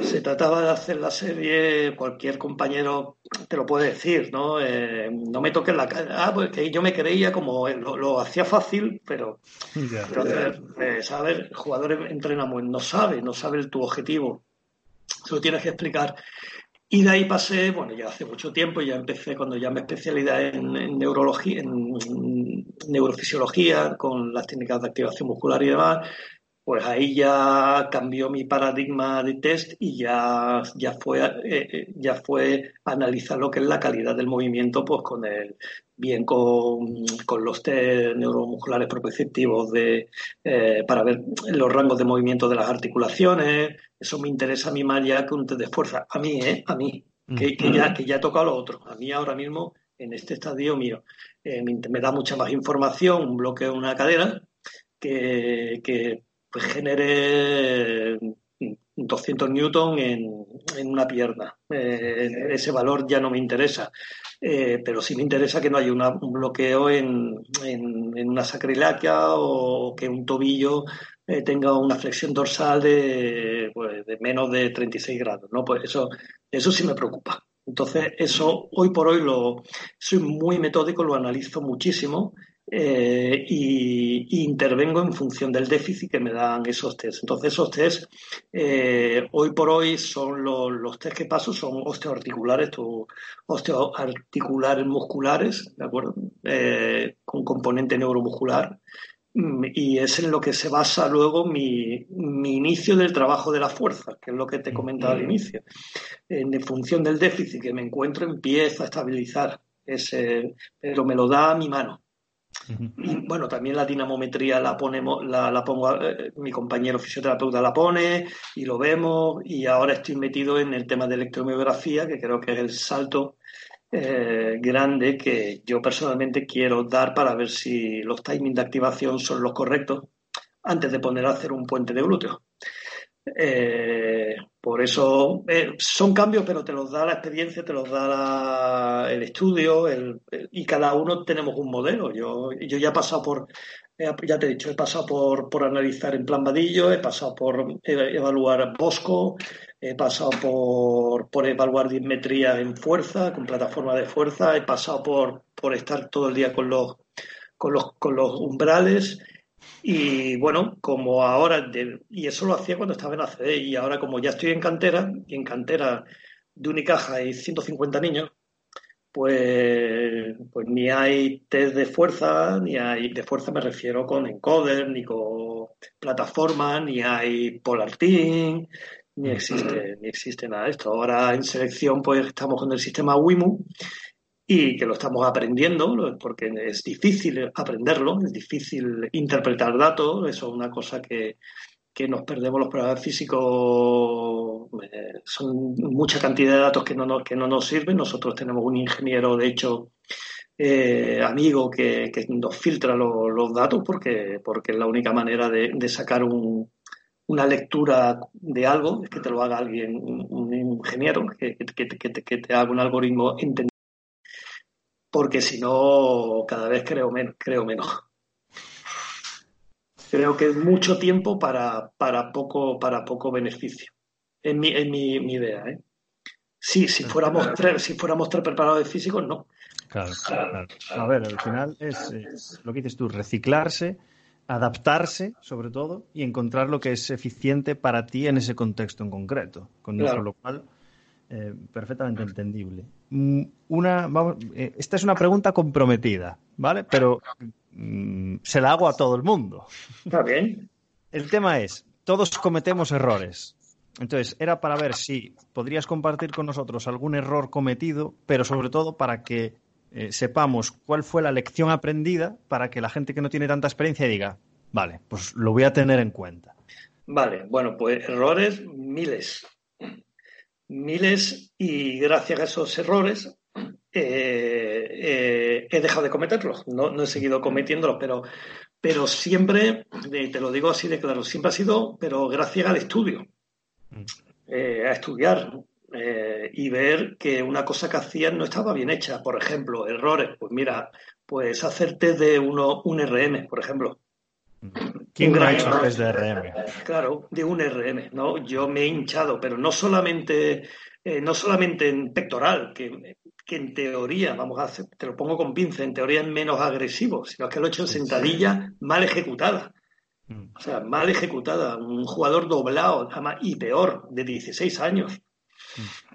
Se trataba de hacer la serie, cualquier compañero te lo puede decir, ¿no? Eh, no me toques la cara, ah, pues que yo me creía como lo, hacía fácil, pero, <laughs> entonces, ¿sabes? El jugador entrena no sabe, no sabe tu objetivo se lo tienes que explicar. Y de ahí pasé, bueno, ya hace mucho tiempo, ya empecé cuando ya me especialidad en, neurología, en neurofisiología, con las técnicas de activación muscular y demás, pues ahí ya cambió mi paradigma de test y ya, ya, fue, eh, eh, ya fue analizar lo que es la calidad del movimiento, pues con el, bien con, los test neuromusculares proprioceptivos de, eh, para ver los rangos de movimiento de las articulaciones. Eso me interesa a mí más ya que un test de fuerza. A mí, ¿eh? A mí, que, ya, que ya he tocado lo otro. A mí ahora mismo, en este estadio mío, me, da mucha más información, un bloqueo de una cadera, que, que pues genere 200 newton en, una pierna. Eh, ese valor ya no me interesa, eh, pero sí me interesa que no haya un bloqueo en, una sacrilaquia o que un tobillo eh, tenga una flexión dorsal de, pues, de, menos de 36 grados. ¿no? Pues eso, eso sí me preocupa. Entonces, eso hoy por hoy lo soy muy metódico, lo analizo muchísimo eh, y, intervengo en función del déficit que me dan esos test. Entonces, esos test, eh, hoy por hoy, son los, los test que paso, son osteoarticulares, osteoarticulares musculares, ¿de acuerdo? Eh, con componente neuromuscular. Mm, y es en lo que se basa luego mi, mi inicio del trabajo de la fuerza, que es lo que te comentaba al inicio. En función del déficit que me encuentro, empiezo a estabilizar ese, pero me lo da mi mano. Y bueno, también la dinamometría la ponemos, la, la pongo, eh, mi compañero fisioterapeuta la pone y lo vemos. Y ahora estoy metido en el tema de electromiografía, que creo que es el salto eh, grande que yo personalmente quiero dar para ver si los timings de activación son los correctos antes de poner a hacer un puente de glúteo. Eh, por eso eh, son cambios, pero te los da la experiencia, te los da el estudio y cada uno tenemos un modelo. Yo, yo ya he pasado por, ya te he dicho, he pasado por, por analizar en plan vadillo, he pasado por evaluar Bosco, he pasado por, por evaluar dismetría en fuerza, con plataforma de fuerza, he pasado por, por estar todo el día con los, con los, con los umbrales. Y bueno, como ahora, y eso lo hacía cuando estaba en ACD, y ahora como ya estoy en cantera, y en cantera de Unicaja hay 150 niños, pues, pues ni hay test de fuerza, ni hay, de fuerza me refiero con encoder, ni con plataforma, ni hay Polar Team, ni existe, ni existe nada de esto. Ahora en selección pues estamos con el sistema WIMU, y que lo estamos aprendiendo, porque es difícil aprenderlo, es difícil interpretar datos, eso es una cosa que, nos perdemos los programas físicos, eh, son mucha cantidad de datos que no, nos, que no nos sirven. Nosotros tenemos un ingeniero, de hecho, eh, amigo que, nos filtra los datos porque, porque es la única manera de, sacar una lectura de algo, es que te lo haga alguien, un, ingeniero, que, que, que, te haga un algoritmo entendido porque si no, cada vez creo menos. Creo, menos. creo que es mucho tiempo para, para, poco, para poco beneficio. Es mi, mi, idea. ¿eh? Sí, si fuéramos, tres, si fuéramos tres preparados de físicos, no. Claro, claro. A ver, al final es, lo que dices tú, reciclarse, adaptarse, sobre todo, y encontrar lo que es eficiente para ti en ese contexto en concreto. Con lo cual, eh, perfectamente entendible. Mm, una, eh, esta es una pregunta comprometida, ¿vale? Pero mm, se la hago a todo el mundo. Está bien. El tema es, todos cometemos errores. Entonces, era para ver si podrías compartir con nosotros algún error cometido, pero sobre todo para que eh, sepamos cuál fue la lección aprendida para que la gente que no tiene tanta experiencia diga, vale, pues lo voy a tener en cuenta. Vale, bueno, pues errores miles miles y gracias a esos errores eh, eh, he dejado de cometerlos. No, he seguido cometiéndolos, pero, pero siempre, te lo digo así de claro, siempre ha sido, pero gracias al estudio, eh, a estudiar y ver que una cosa que hacían no estaba bien hecha. Por ejemplo, errores. Pues mira, pues hacerte de uno, un RM, por ejemplo. ¿Quién no ha hecho test de RM? Claro, de un RM, ¿no? Yo me he hinchado, pero no solamente, eh, no solamente en pectoral, que, que, en teoría, vamos a hacer, te lo pongo con pinza, en teoría es menos agresivo, sino que lo he hecho en sentadilla mal ejecutada. Mm. O sea, mal ejecutada. Un jugador doblado, y peor, de 16 años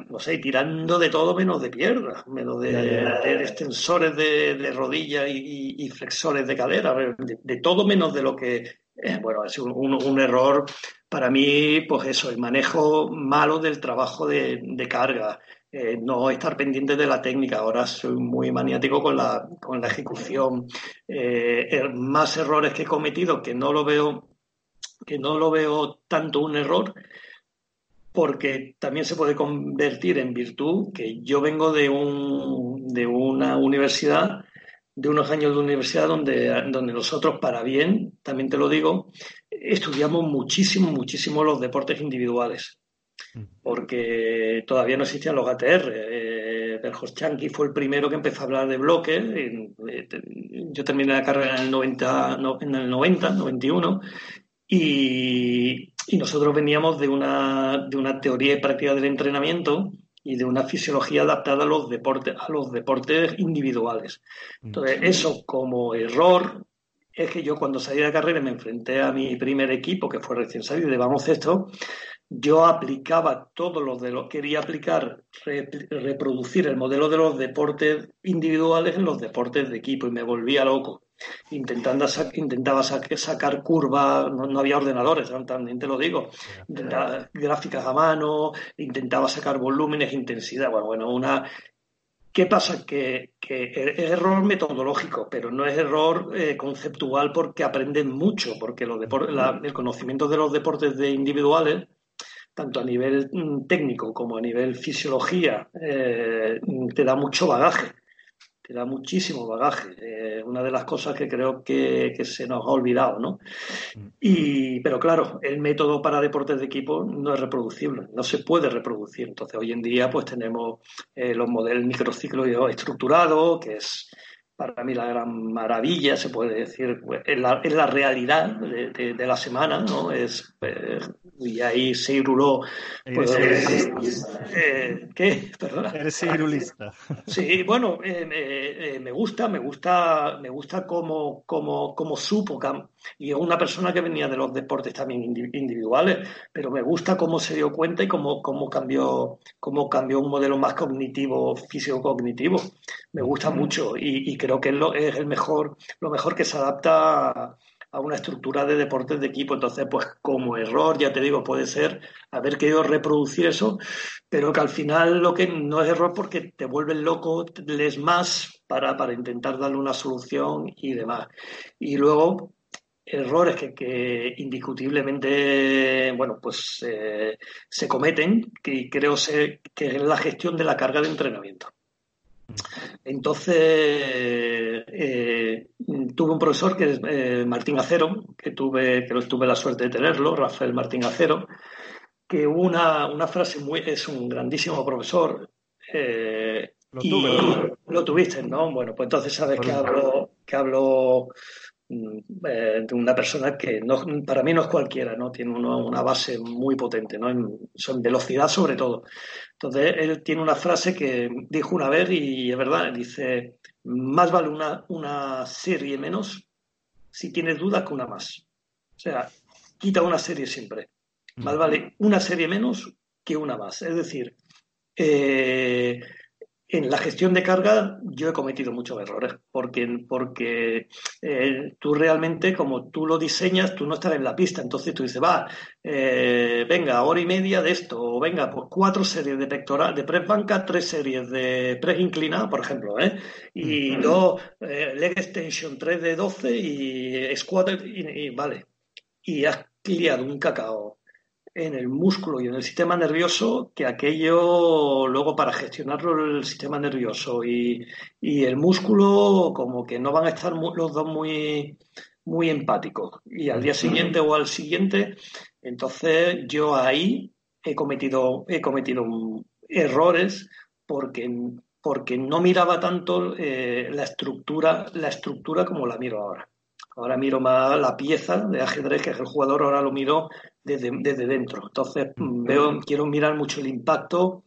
no sé, tirando de todo menos de piernas, menos de, extensores de, rodilla y, flexores de cadera, de, todo menos de lo que, eh, bueno, sido un, error para mí, pues eso, el manejo malo del trabajo de, carga, eh, no estar pendiente de la técnica, ahora soy muy maniático con la, con la ejecución, eh, er, más errores que he cometido que no lo veo que no lo veo tanto un error, porque también se puede convertir en virtud, que yo vengo de, un, de una universidad, de unos años de universidad donde, donde nosotros, para bien, también te lo digo, estudiamos muchísimo, muchísimo los deportes individuales, mm. porque todavía no existían los ATR. Eh, Chanqui fue el primero que empezó a hablar de bloques. Eh, yo terminé la carrera en el 90, en el 90 91, y, y nosotros veníamos de una, de una teoría y práctica del entrenamiento y de una fisiología adaptada a los deportes, a los deportes individuales. Entonces, eso como error es que yo cuando salí de carrera me enfrenté a mi primer equipo, que fue recién salido de baloncesto, yo aplicaba todo lo de lo quería aplicar, reproducir el modelo de los deportes individuales en los deportes de equipo y me volvía loco. Intentando intentaba sacar curvas, no, había ordenadores, también te lo digo, gráficas a mano, intentaba sacar volúmenes, intensidad, bueno, bueno, una... ¿Qué pasa? Que, es error metodológico, pero no es error eh, conceptual porque aprenden mucho, porque los el conocimiento de los deportes de individuales tanto a nivel mm, técnico como a nivel fisiología, eh, te da mucho bagaje, te da muchísimo bagaje. Eh, una de las cosas que creo que, se nos ha olvidado, ¿no? Mm. Y, pero claro, el método para deportes de equipo no es reproducible, no se puede reproducir. Entonces, hoy en día, pues tenemos eh, los modelos microciclos estructurados, que es para mí la gran maravilla, se puede decir, es, la, la, realidad de, la semana, ¿no? Es, y ahí Seiruló... Pues, eh, ¿Qué? Perdona. Eres Seirulista. Sí, bueno, eh, eh, me gusta, me gusta, me gusta cómo, cómo, cómo supo, y es una persona que venía de los deportes también individuales, pero me gusta cómo se dio cuenta y cómo, cómo, cambió, cómo cambió un modelo más cognitivo, físico-cognitivo. Me gusta mucho y, y creo que es, lo, es el mejor, lo mejor que se adapta a, a una estructura de deportes de equipo. Entonces, pues como error, ya te digo, puede ser haber querido reproducir eso, pero que al final lo que no es error porque te vuelves loco, lees más para, para intentar darle una solución y demás. Y luego, errores que, indiscutiblemente bueno pues eh, se cometen que creo que es la gestión de la carga de entrenamiento entonces, eh, tuve un profesor que es eh, Martín Acero, que tuve, que tuve la suerte de tenerlo, Rafael Martín Acero, que una, una frase muy, es un grandísimo profesor. Eh, lo, tuve, lo tuviste, ¿no? Bueno, pues entonces sabes que hablo, que hablo eh, de una persona que no, para mí no es cualquiera, ¿no? Tiene una base muy potente, ¿no? En, velocidad sobre todo. Entonces, él tiene una frase que dijo una vez y es verdad, dice, más vale una, una serie menos si tienes dudas que una más. O sea, quita una serie siempre. Más vale una serie menos que una más. Es decir, eh, en la gestión de carga yo he cometido muchos errores, porque, porque eh, tú realmente, como tú lo diseñas, tú no estás en la pista, entonces tú dices, va, eh, venga, hora y media de esto, o venga, pues cuatro series de pectoral, de press banca, tres series de press inclinado, por ejemplo, ¿eh? y dos, eh, leg extension, tres de doce y squat, y vale, y has liado un cacao en el músculo y en el sistema nervioso que aquello luego para gestionarlo el sistema nervioso y, el músculo como que no van a estar los dos muy, muy empáticos. Y al día siguiente o al siguiente, entonces yo ahí he cometido, he cometido errores porque, porque no miraba tanto eh, la estructura, la estructura como la miro ahora. Ahora miro más la pieza de ajedrez que es el jugador, ahora lo miro desde, dentro. Entonces mm, veo, quiero mirar mucho el impacto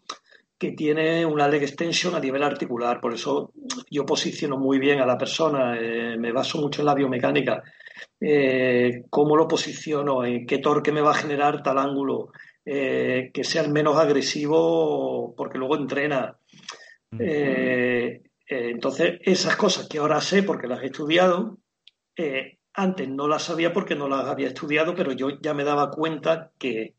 que tiene una leg extension a nivel articular. Por eso yo posiciono muy bien a la persona, eh, me baso mucho en la biomecánica. Eh, cómo lo posiciono, en qué torque me va a generar tal ángulo, eh, que sea el menos agresivo porque luego entrena. entonces, esas cosas que ahora sé porque las he estudiado, antes no las sabía porque no las había estudiado, pero yo ya me daba cuenta que,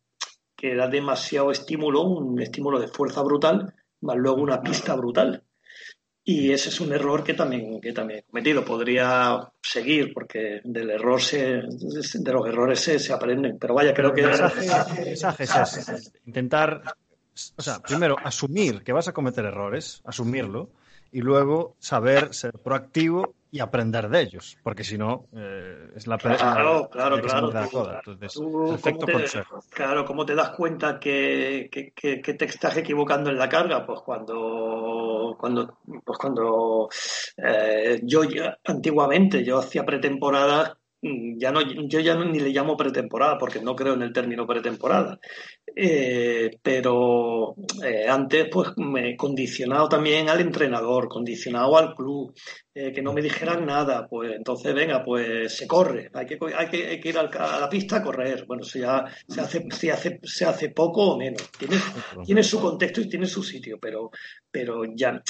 era demasiado estímulo, un estímulo de fuerza brutal, más luego una pista brutal. Y ese es un error que también, que también he cometido. Podría seguir, porque del error se, de los errores se, se aprenden. Pero vaya, creo que. El mensaje, es intentar, o sea, primero asumir que vas a cometer errores, asumirlo, y luego saber ser proactivo y aprender de ellos, porque si no, eh, es la Claro, claro, claro. Claro, ¿cómo te das cuenta que, te estás equivocando en la carga? Pues cuando, cuando, pues cuando eh, yo antiguamente, yo hacía pretemporada, mm, ya no, yo ya ni le llamo pretemporada porque no creo en el término pretemporada. Eh, pero eh, antes pues me he condicionado también al entrenador, condicionado al club, eh, que no me dijeran nada, pues entonces venga, pues se corre, hay que, hay que, ir a la pista a correr, bueno, eso ya se hace, se hace, se hace poco o menos, tiene, tiene su contexto y tiene su sitio, pero, pero ya,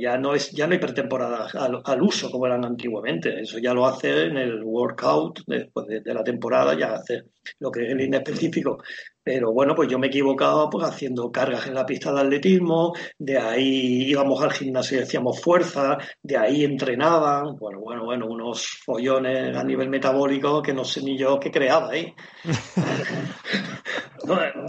ya no es, ya no hay pretemporada al, al, uso como eran antiguamente, eso ya lo hace en el workout después de, de la temporada, ya hace lo que es el inespecífico pero bueno, pues yo me he equivocado pues, haciendo cargas en la pista de atletismo, de ahí íbamos al gimnasio y hacíamos fuerza, de ahí entrenaban, bueno, bueno, bueno, unos follones a nivel metabólico que no sé ni yo qué creaba ahí. <laughs>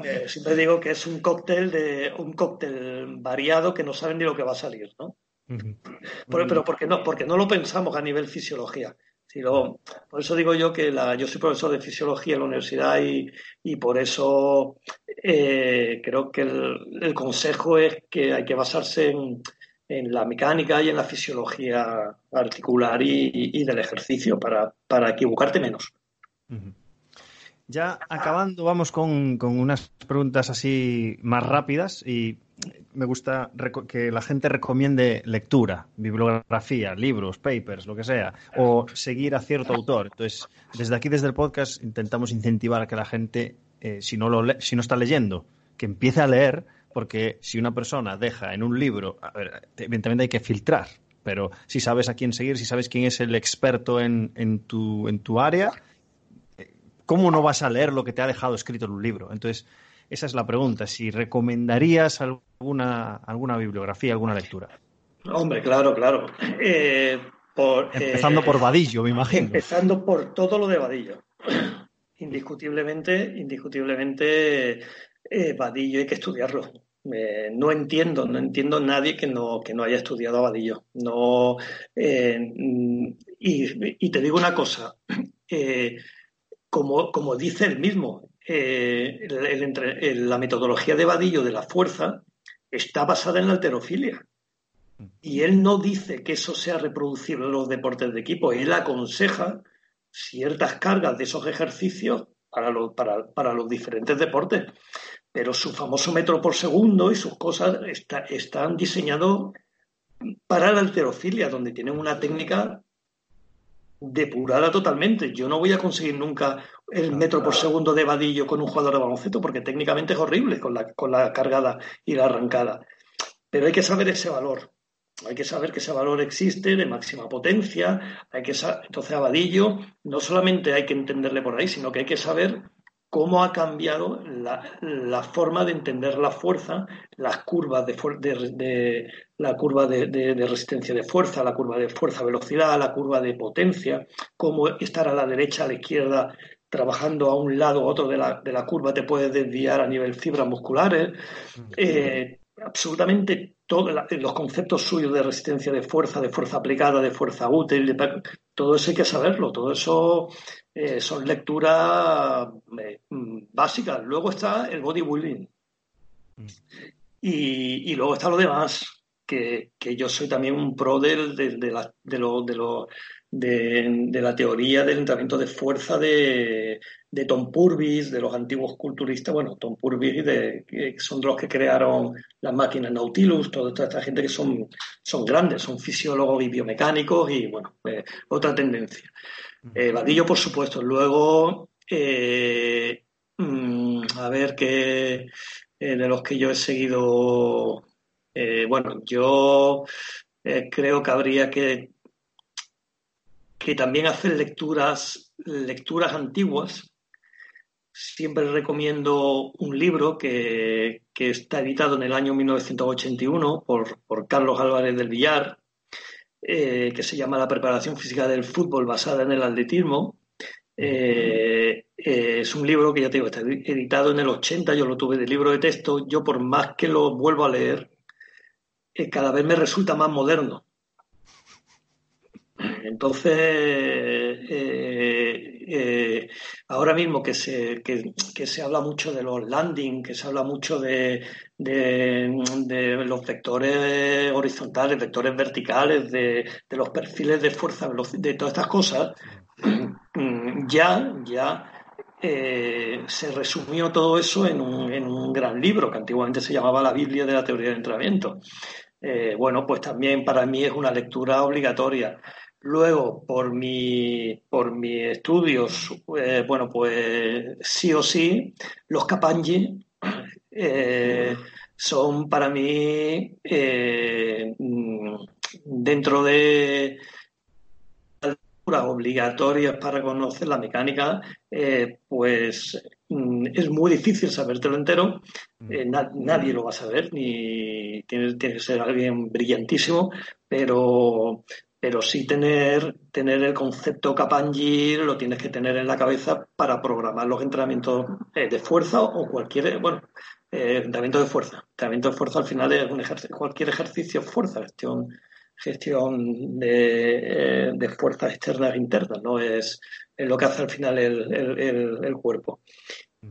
Eh, siempre digo que es un cóctel de un cóctel variado que no saben ni lo que va a salir, ¿no? pero, pero porque no, porque no lo pensamos a nivel fisiología por eso digo yo que la, yo soy profesor de fisiología en la universidad y, por eso eh, creo que el, consejo es que hay que basarse en, la mecánica y en la fisiología articular y, del ejercicio para, equivocarte menos. Ya acabando, vamos con, con, unas preguntas así más rápidas y me gusta que la gente recomiende lectura, bibliografía, libros, papers, lo que sea, o seguir a cierto autor. Entonces, desde aquí, desde el podcast, intentamos incentivar a que la gente, eh, si, no lo si no está leyendo, que empiece a leer, porque si una persona deja en un libro, evidentemente hay que filtrar, pero si sabes a quién seguir, si sabes quién es el experto en, en, tu, en tu área, eh, ¿cómo no vas a leer lo que te ha dejado escrito en un libro? Entonces, esa es la pregunta, si recomendarías alguna, alguna bibliografía, alguna lectura. Hombre, claro, claro. Eh, empezando por eh, Vadillo, me imagino. Empezando por todo lo de Vadillo. Indiscutiblemente, indiscutiblemente, eh, Vadillo hay que estudiarlo. no entiendo, no entiendo a nadie que no, que no haya estudiado a Vadillo. No, y, y, te digo una cosa, como, como dice él mismo, eh, la metodología de Vadillo de la fuerza está basada en la alterofilia. Y él no dice que eso sea reproducible en los deportes de equipo, él aconseja ciertas cargas de esos ejercicios para, para, los diferentes deportes. Pero su famoso metro por segundo y sus cosas están diseñados para la alterofilia, donde tienen una técnica depurada totalmente. Yo no voy a conseguir nunca el metro por segundo de vadillo con un jugador de baloncesto porque técnicamente es horrible con la, con la cargada y la arrancada. Pero hay que saber ese valor. Hay que saber que ese valor existe de máxima potencia. Hay que entonces a vadillo no solamente hay que entenderle por ahí, sino que hay que saber cómo ha cambiado la, forma de entender la fuerza, las curvas de, de, la curva de, resistencia de fuerza, la curva de fuerza-velocidad, la curva de potencia, cómo estar a la derecha, a la izquierda, trabajando a un lado o otro de la, curva te puede desviar a nivel fibras musculares. Eh, absolutamente todos los conceptos suyos de resistencia de fuerza, de fuerza aplicada, de fuerza útil, todo eso hay que saberlo, todo eso eh, son lecturas eh, básicas. Luego está el bodybuilding. Mm. Y, y, luego está lo demás, que, yo soy también un pro de, de, la, de, lo, de, lo, de, la teoría del entrenamiento de fuerza de, Tom Purvis, de los antiguos culturistas, bueno, Tom Purvis, de, que son los que crearon las máquinas Nautilus, toda, esta gente que son, son grandes, son fisiólogos y biomecánicos y, bueno, pues, otra tendencia. Eh, Vadillo, por supuesto. Luego, eh, mm, a ver qué eh, de los que yo he seguido, bueno, yo creo que habría que que también hacen lecturas, lecturas antiguas. Siempre recomiendo un libro que, está editado en el año 1981 por, por Carlos Álvarez del Villar, eh, que se llama La preparación física del fútbol basada en el atletismo. Eh, eh, es un libro que ya te digo, está editado en el 80, yo lo tuve de libro de texto, yo por más que lo vuelvo a leer, cada vez me resulta más moderno. Entonces, eh, eh, ahora mismo que se, que, se habla mucho de los landing, que se habla mucho de, de, los vectores horizontales, vectores verticales, de, los perfiles de fuerza, de todas estas cosas, <clears throat> ya, ya se resumió todo eso en un, en un, gran libro que antiguamente se llamaba La Biblia de la Teoría del Entrenamiento. Bueno, pues también para mí es una lectura obligatoria. Luego, por mi, por mis estudios, eh, bueno, pues sí o sí, los Kapanji eh, son para mí eh, dentro de obligatorias para conocer la mecánica, pues es muy difícil sabértelo entero. Mm. nadie lo va a saber, ni tiene, tiene que ser alguien brillantísimo, pero pero sí tener, tener el concepto Kapanji lo tienes que tener en la cabeza para programar los entrenamientos eh, de fuerza o cualquier, bueno, eh, entrenamiento de fuerza. Entrenamiento de fuerza al final es un ejercicio, cualquier ejercicio fuerza, gestión, gestión de, eh, de fuerzas externas e internas, ¿no? Es, lo que hace al final el, el, cuerpo.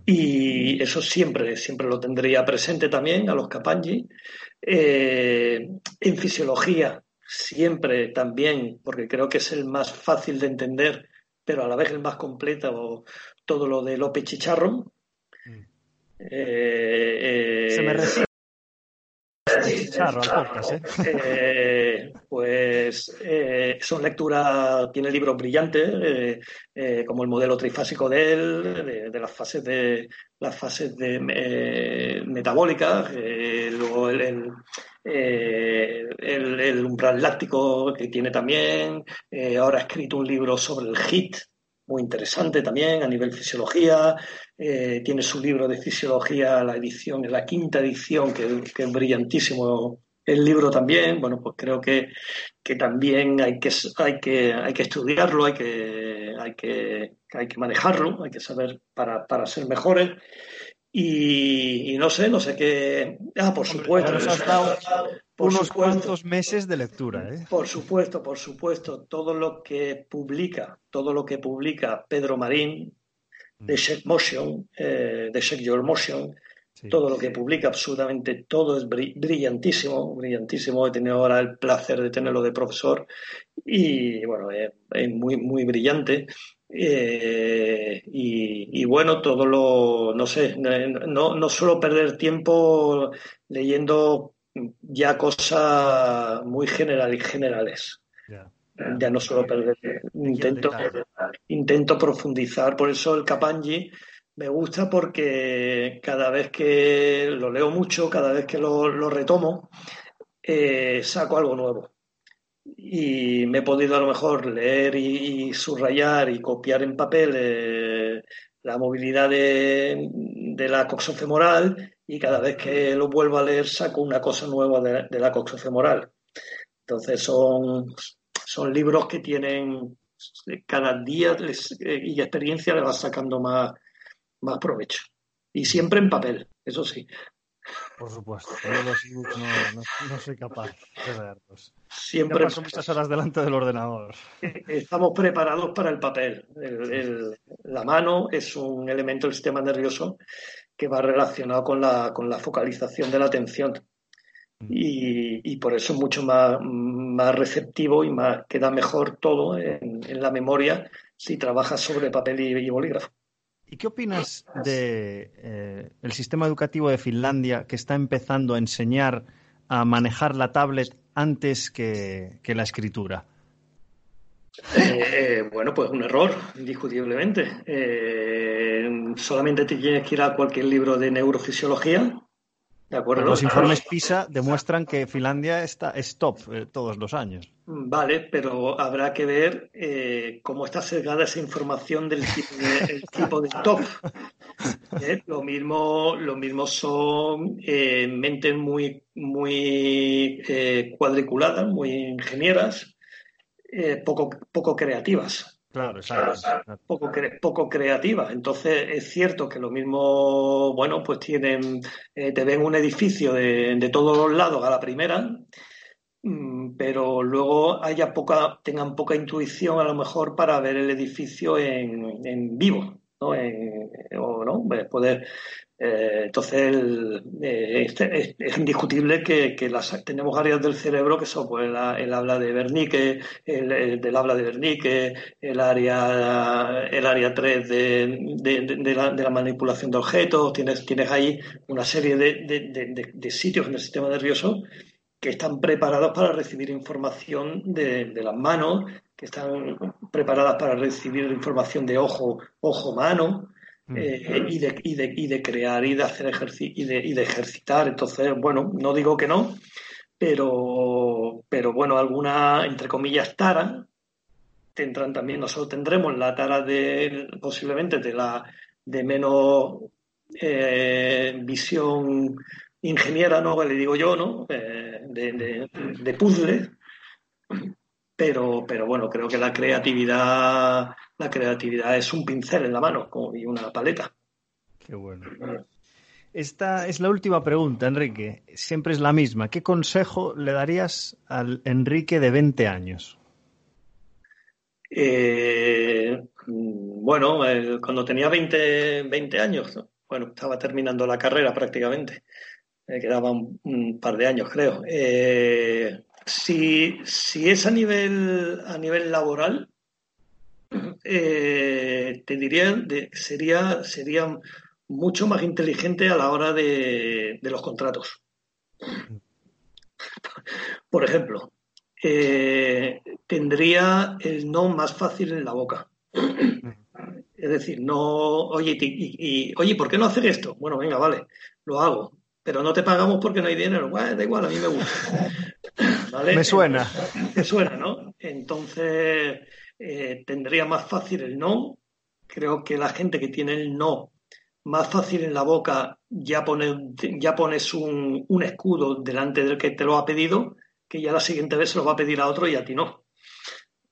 Y eso siempre, siempre lo tendría presente también a los Kapanji. en fisiología, siempre también, porque creo que es el más fácil de entender, pero a la vez el más completo, todo lo de López Chicharro. Mm. Eh, Se me eh, ¿eh? Eh, pues eh, son lecturas, tiene libros brillantes, como el modelo trifásico de él, de, las fases de las fases de metabólicas, luego el, el, umbral láctico que tiene también. ahora ha escrito un libro sobre el HIT, muy interesante también a nivel fisiología. Eh, tiene su libro de fisiología, la edición, la quinta edición, que, es brillantísimo el libro también. Bueno, pues creo que, que también hay que, hay, que, hay que estudiarlo, hay que, hay, que, hay que manejarlo, hay que saber para, para ser mejores. Y, no sé, no sé qué. Ah, por supuesto. unos cuantos meses de lectura, ¿eh? Por supuesto, por supuesto. Todo lo que publica, todo lo que publica Pedro Marín de Check mm. Motion, eh, de Your Motion, todo lo que publica, absolutamente todo es brillantísimo, brillantísimo. He tenido ahora el placer de tenerlo de profesor y bueno, es muy, muy brillante. Eh, y, bueno, todo lo, no sé, no, no suelo perder tiempo leyendo ya cosas muy generales. Ya. No suelo perder, intento, intento profundizar, por eso el Kapanji me gusta porque cada vez que lo leo mucho, cada vez que lo, retomo, eh, saco algo nuevo y me he podido a lo mejor leer y, subrayar y copiar en papel eh, la movilidad de, la coxofemoral y cada vez que lo vuelvo a leer saco una cosa nueva de, la coxofemoral. Entonces son, son libros que tienen cada día eh, y experiencia le vas sacando más, más provecho. Y siempre en papel, eso sí. Por supuesto, no, no, soy capaz de leerlos. Siempre paso muchas horas delante del ordenador. Estamos preparados para el papel. la mano es un elemento del sistema nervioso que va relacionado con la, con la focalización de la atención. Mm. Y, por eso es mucho más, más receptivo y más queda mejor todo en, la memoria si trabajas sobre papel y bolígrafo. ¿Y qué opinas del de, eh, sistema educativo de Finlandia que está empezando a enseñar a manejar la tablet antes que, la escritura? Eh, bueno, pues un error, indiscutiblemente. Eh, solamente te tienes que ir a cualquier libro de neurofisiología los informes PISA demuestran que Finlandia está es top eh, todos los años. Vale, pero habrá que ver eh, cómo está sesgada esa información del tipo de, top. <laughs> ¿Eh? Lo mismo, lo mismo son mentes muy, muy cuadriculadas, muy ingenieras, poco, poco creativas. Claro, exacto. Poco, poco creativa. Entonces, es cierto que lo mismo, bueno, pues tienen, eh, te ven un edificio de, de, todos los lados a la primera, mm, pero luego haya poca, tengan poca intuición a lo mejor para ver el edificio en, en vivo, ¿no? o no, poder, Eh, entonces, eh, este, es, indiscutible que, tenemos áreas del cerebro que son pues, el habla de Wernicke, el, del habla de Wernicke, el área, el área 3 de, la, manipulación de objetos. Tienes, tienes ahí una serie de, sitios en el sistema nervioso que están preparados para recibir información de, las manos, que están preparadas para recibir información de ojo, ojo-mano. Mm. Eh, y, de, y, de, y, de, crear y de hacer ejercicio y de, y de ejercitar. Entonces, bueno, no digo que no, pero, pero bueno, alguna, entre comillas, tara tendrán también, nosotros tendremos la tara de posiblemente de la de menos eh, visión ingeniera, ¿no? Le digo yo, ¿no? Eh, de, de, de puzzle, pero, pero bueno, creo que la creatividad, la creatividad es un pincel en la mano y una paleta. Qué bueno. Esta es la última pregunta, Enrique. Siempre es la misma. ¿Qué consejo le darías al Enrique de 20 años? Eh, bueno, cuando tenía 20, 20 años, bueno, estaba terminando la carrera prácticamente. Me quedaban un par de años, creo. Eh, si, si es a nivel, a nivel laboral, eh, te diría que sería, sería mucho más inteligente a la hora de, los contratos. Por ejemplo, eh, tendría el no más fácil en la boca. Es decir, no, oye, y, oye, ¿por qué no hacer esto? Bueno, venga, vale, lo hago, pero no te pagamos porque no hay dinero. Bueno, da igual, a mí me gusta. <laughs> Me suena. Me suena, ¿no? Entonces, eh, tendría más fácil el no. Creo que la gente que tiene el no más fácil en la boca, ya, ya pones un, escudo delante del que te lo ha pedido, que ya la siguiente vez se lo va a pedir a otro y a ti no.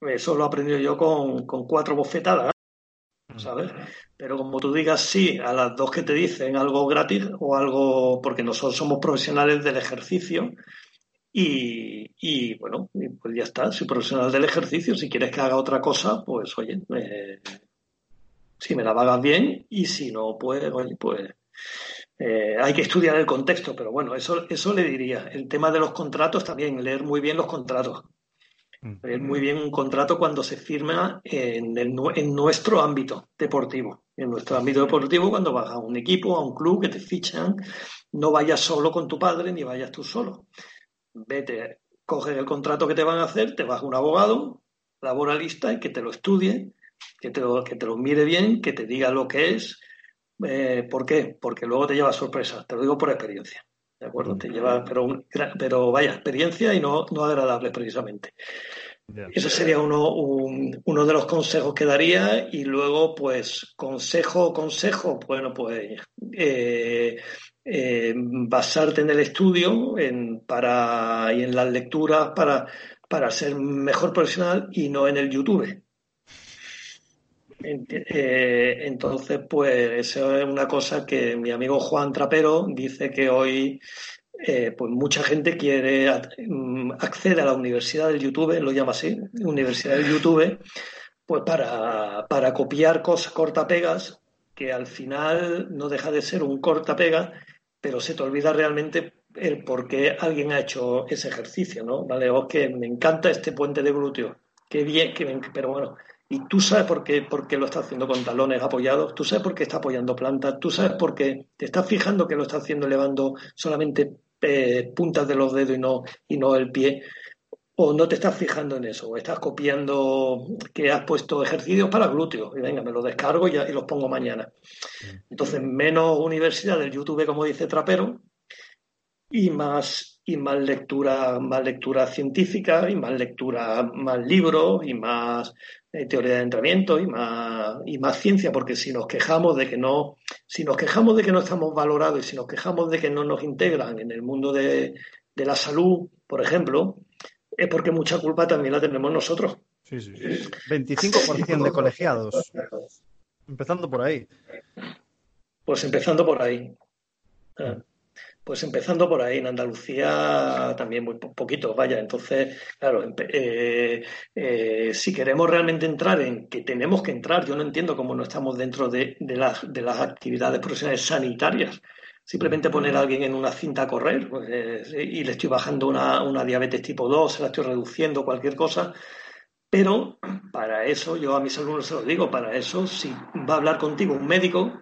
Eso lo he aprendido yo con, cuatro bofetadas, ¿sabes? Pero como tú digas sí a las dos que te dicen algo gratis o algo, porque nosotros somos profesionales del ejercicio, y, bueno, pues ya está, soy profesional del ejercicio, si quieres que haga otra cosa, pues oye, si me la pagas bien y si no, pues oye, pues eh, hay que estudiar el contexto, pero bueno, eso, eso le diría. El tema de los contratos también, leer muy bien los contratos. Leer muy bien un contrato cuando se firma en, en nuestro ámbito deportivo. En nuestro ámbito deportivo, cuando vas a un equipo, a un club que te fichan, no vayas solo con tu padre ni vayas tú solo vete, coges el contrato que te van a hacer, te vas a un abogado, laboralista, y que te lo estudie, que te lo, que te lo mire bien, que te diga lo que es. Eh, ¿Por qué? Porque luego te lleva sorpresa, te lo digo por experiencia. ¿De acuerdo? Te lleva, pero, pero vaya, experiencia y no, no agradable precisamente. Ese sería uno, uno de los consejos que daría. Y luego, pues, consejo, consejo, bueno, pues eh, eh, basarte en el estudio en, para, y en las lecturas para, para ser mejor profesional y no en el YouTube. Eh, entonces, pues eso es una cosa que mi amigo Juan Trapero dice que hoy eh, pues mucha gente quiere mm, acceder a la universidad del YouTube, lo llama así, universidad del YouTube, pues para, para copiar cosas cortapegas que al final no deja de ser un cortapega pero se te olvida realmente el por qué alguien ha hecho ese ejercicio, ¿no? Vale, o que me encanta este puente de glúteo, qué bien, que pero bueno, y tú sabes por qué, por qué lo está haciendo con talones apoyados, tú sabes por qué está apoyando plantas, tú sabes por qué te estás fijando que lo está haciendo elevando solamente eh, puntas de los dedos y no, y no el pie, o no te estás fijando en eso, o estás copiando que has puesto ejercicios para glúteos, y venga, me los descargo y, los pongo mañana. Entonces, menos universidad del YouTube, como dice Trapero, y más, y más lectura, más lectura científica, y más lectura, más libros, y más teoría de entrenamiento, y más, y más ciencia, porque si nos quejamos de que no, si nos quejamos de que no estamos valorados y si nos quejamos de que no nos integran en el mundo de, de la salud, por ejemplo, es porque mucha culpa también la tenemos nosotros. Sí, sí, 25% de colegiados. Empezando por ahí. Pues empezando por ahí. Ah. Pues empezando por ahí, en Andalucía también muy poquito, vaya. Entonces, claro, eh, eh, si queremos realmente entrar en que tenemos que entrar, yo no entiendo cómo no estamos dentro de, las, de las actividades profesionales sanitarias. Simplemente poner a alguien en una cinta a correr pues, y le estoy bajando una, una diabetes tipo 2, se la estoy reduciendo, cualquier cosa. Pero para eso, yo a mis alumnos se lo digo, para eso, si va a hablar contigo un médico,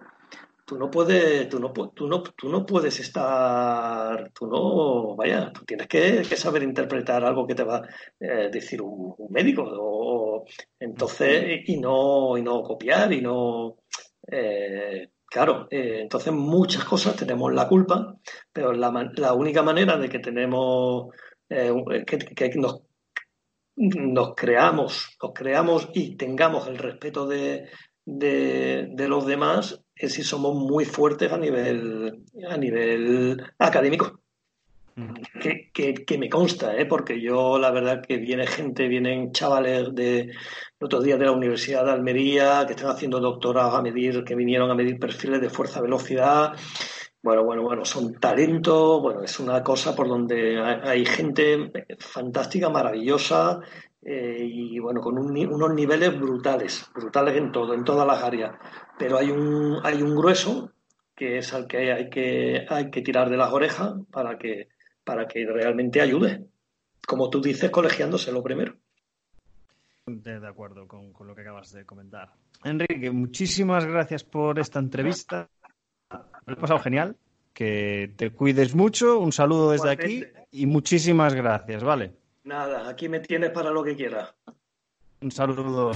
tú no puedes, tú no, tú no, tú no puedes estar, tú no, vaya, tú tienes que, saber interpretar algo que te va a eh, decir un, médico, entonces, y no, y no copiar, y no, eh, claro, eh, entonces muchas cosas tenemos la culpa, pero la, la única manera de que tenemos, que, que nos nos creamos, nos creamos y tengamos el respeto de, de, los demás es si somos muy fuertes a nivel, a nivel académico. Mm. Que, me consta, ¿eh? porque yo la verdad que viene gente, vienen chavales de otros días de la Universidad de Almería que están haciendo doctorados a medir, que vinieron a medir perfiles de fuerza-velocidad. Bueno, bueno, bueno, son talentos, bueno, es una cosa por donde hay, gente fantástica, maravillosa, eh, y bueno, con unos niveles brutales, brutales en todo, en todas las áreas. Pero hay un, hay un grueso que es al que hay que, hay que tirar de las orejas para que, para que realmente ayude. Como tú dices, colegiándose lo primero. De acuerdo con, lo que acabas de comentar. Enrique, muchísimas gracias por esta entrevista. Me ha pasado genial. Que te cuides mucho. Un saludo desde aquí y muchísimas gracias, ¿vale? Nada, aquí me tienes para lo que quieras. Un saludo.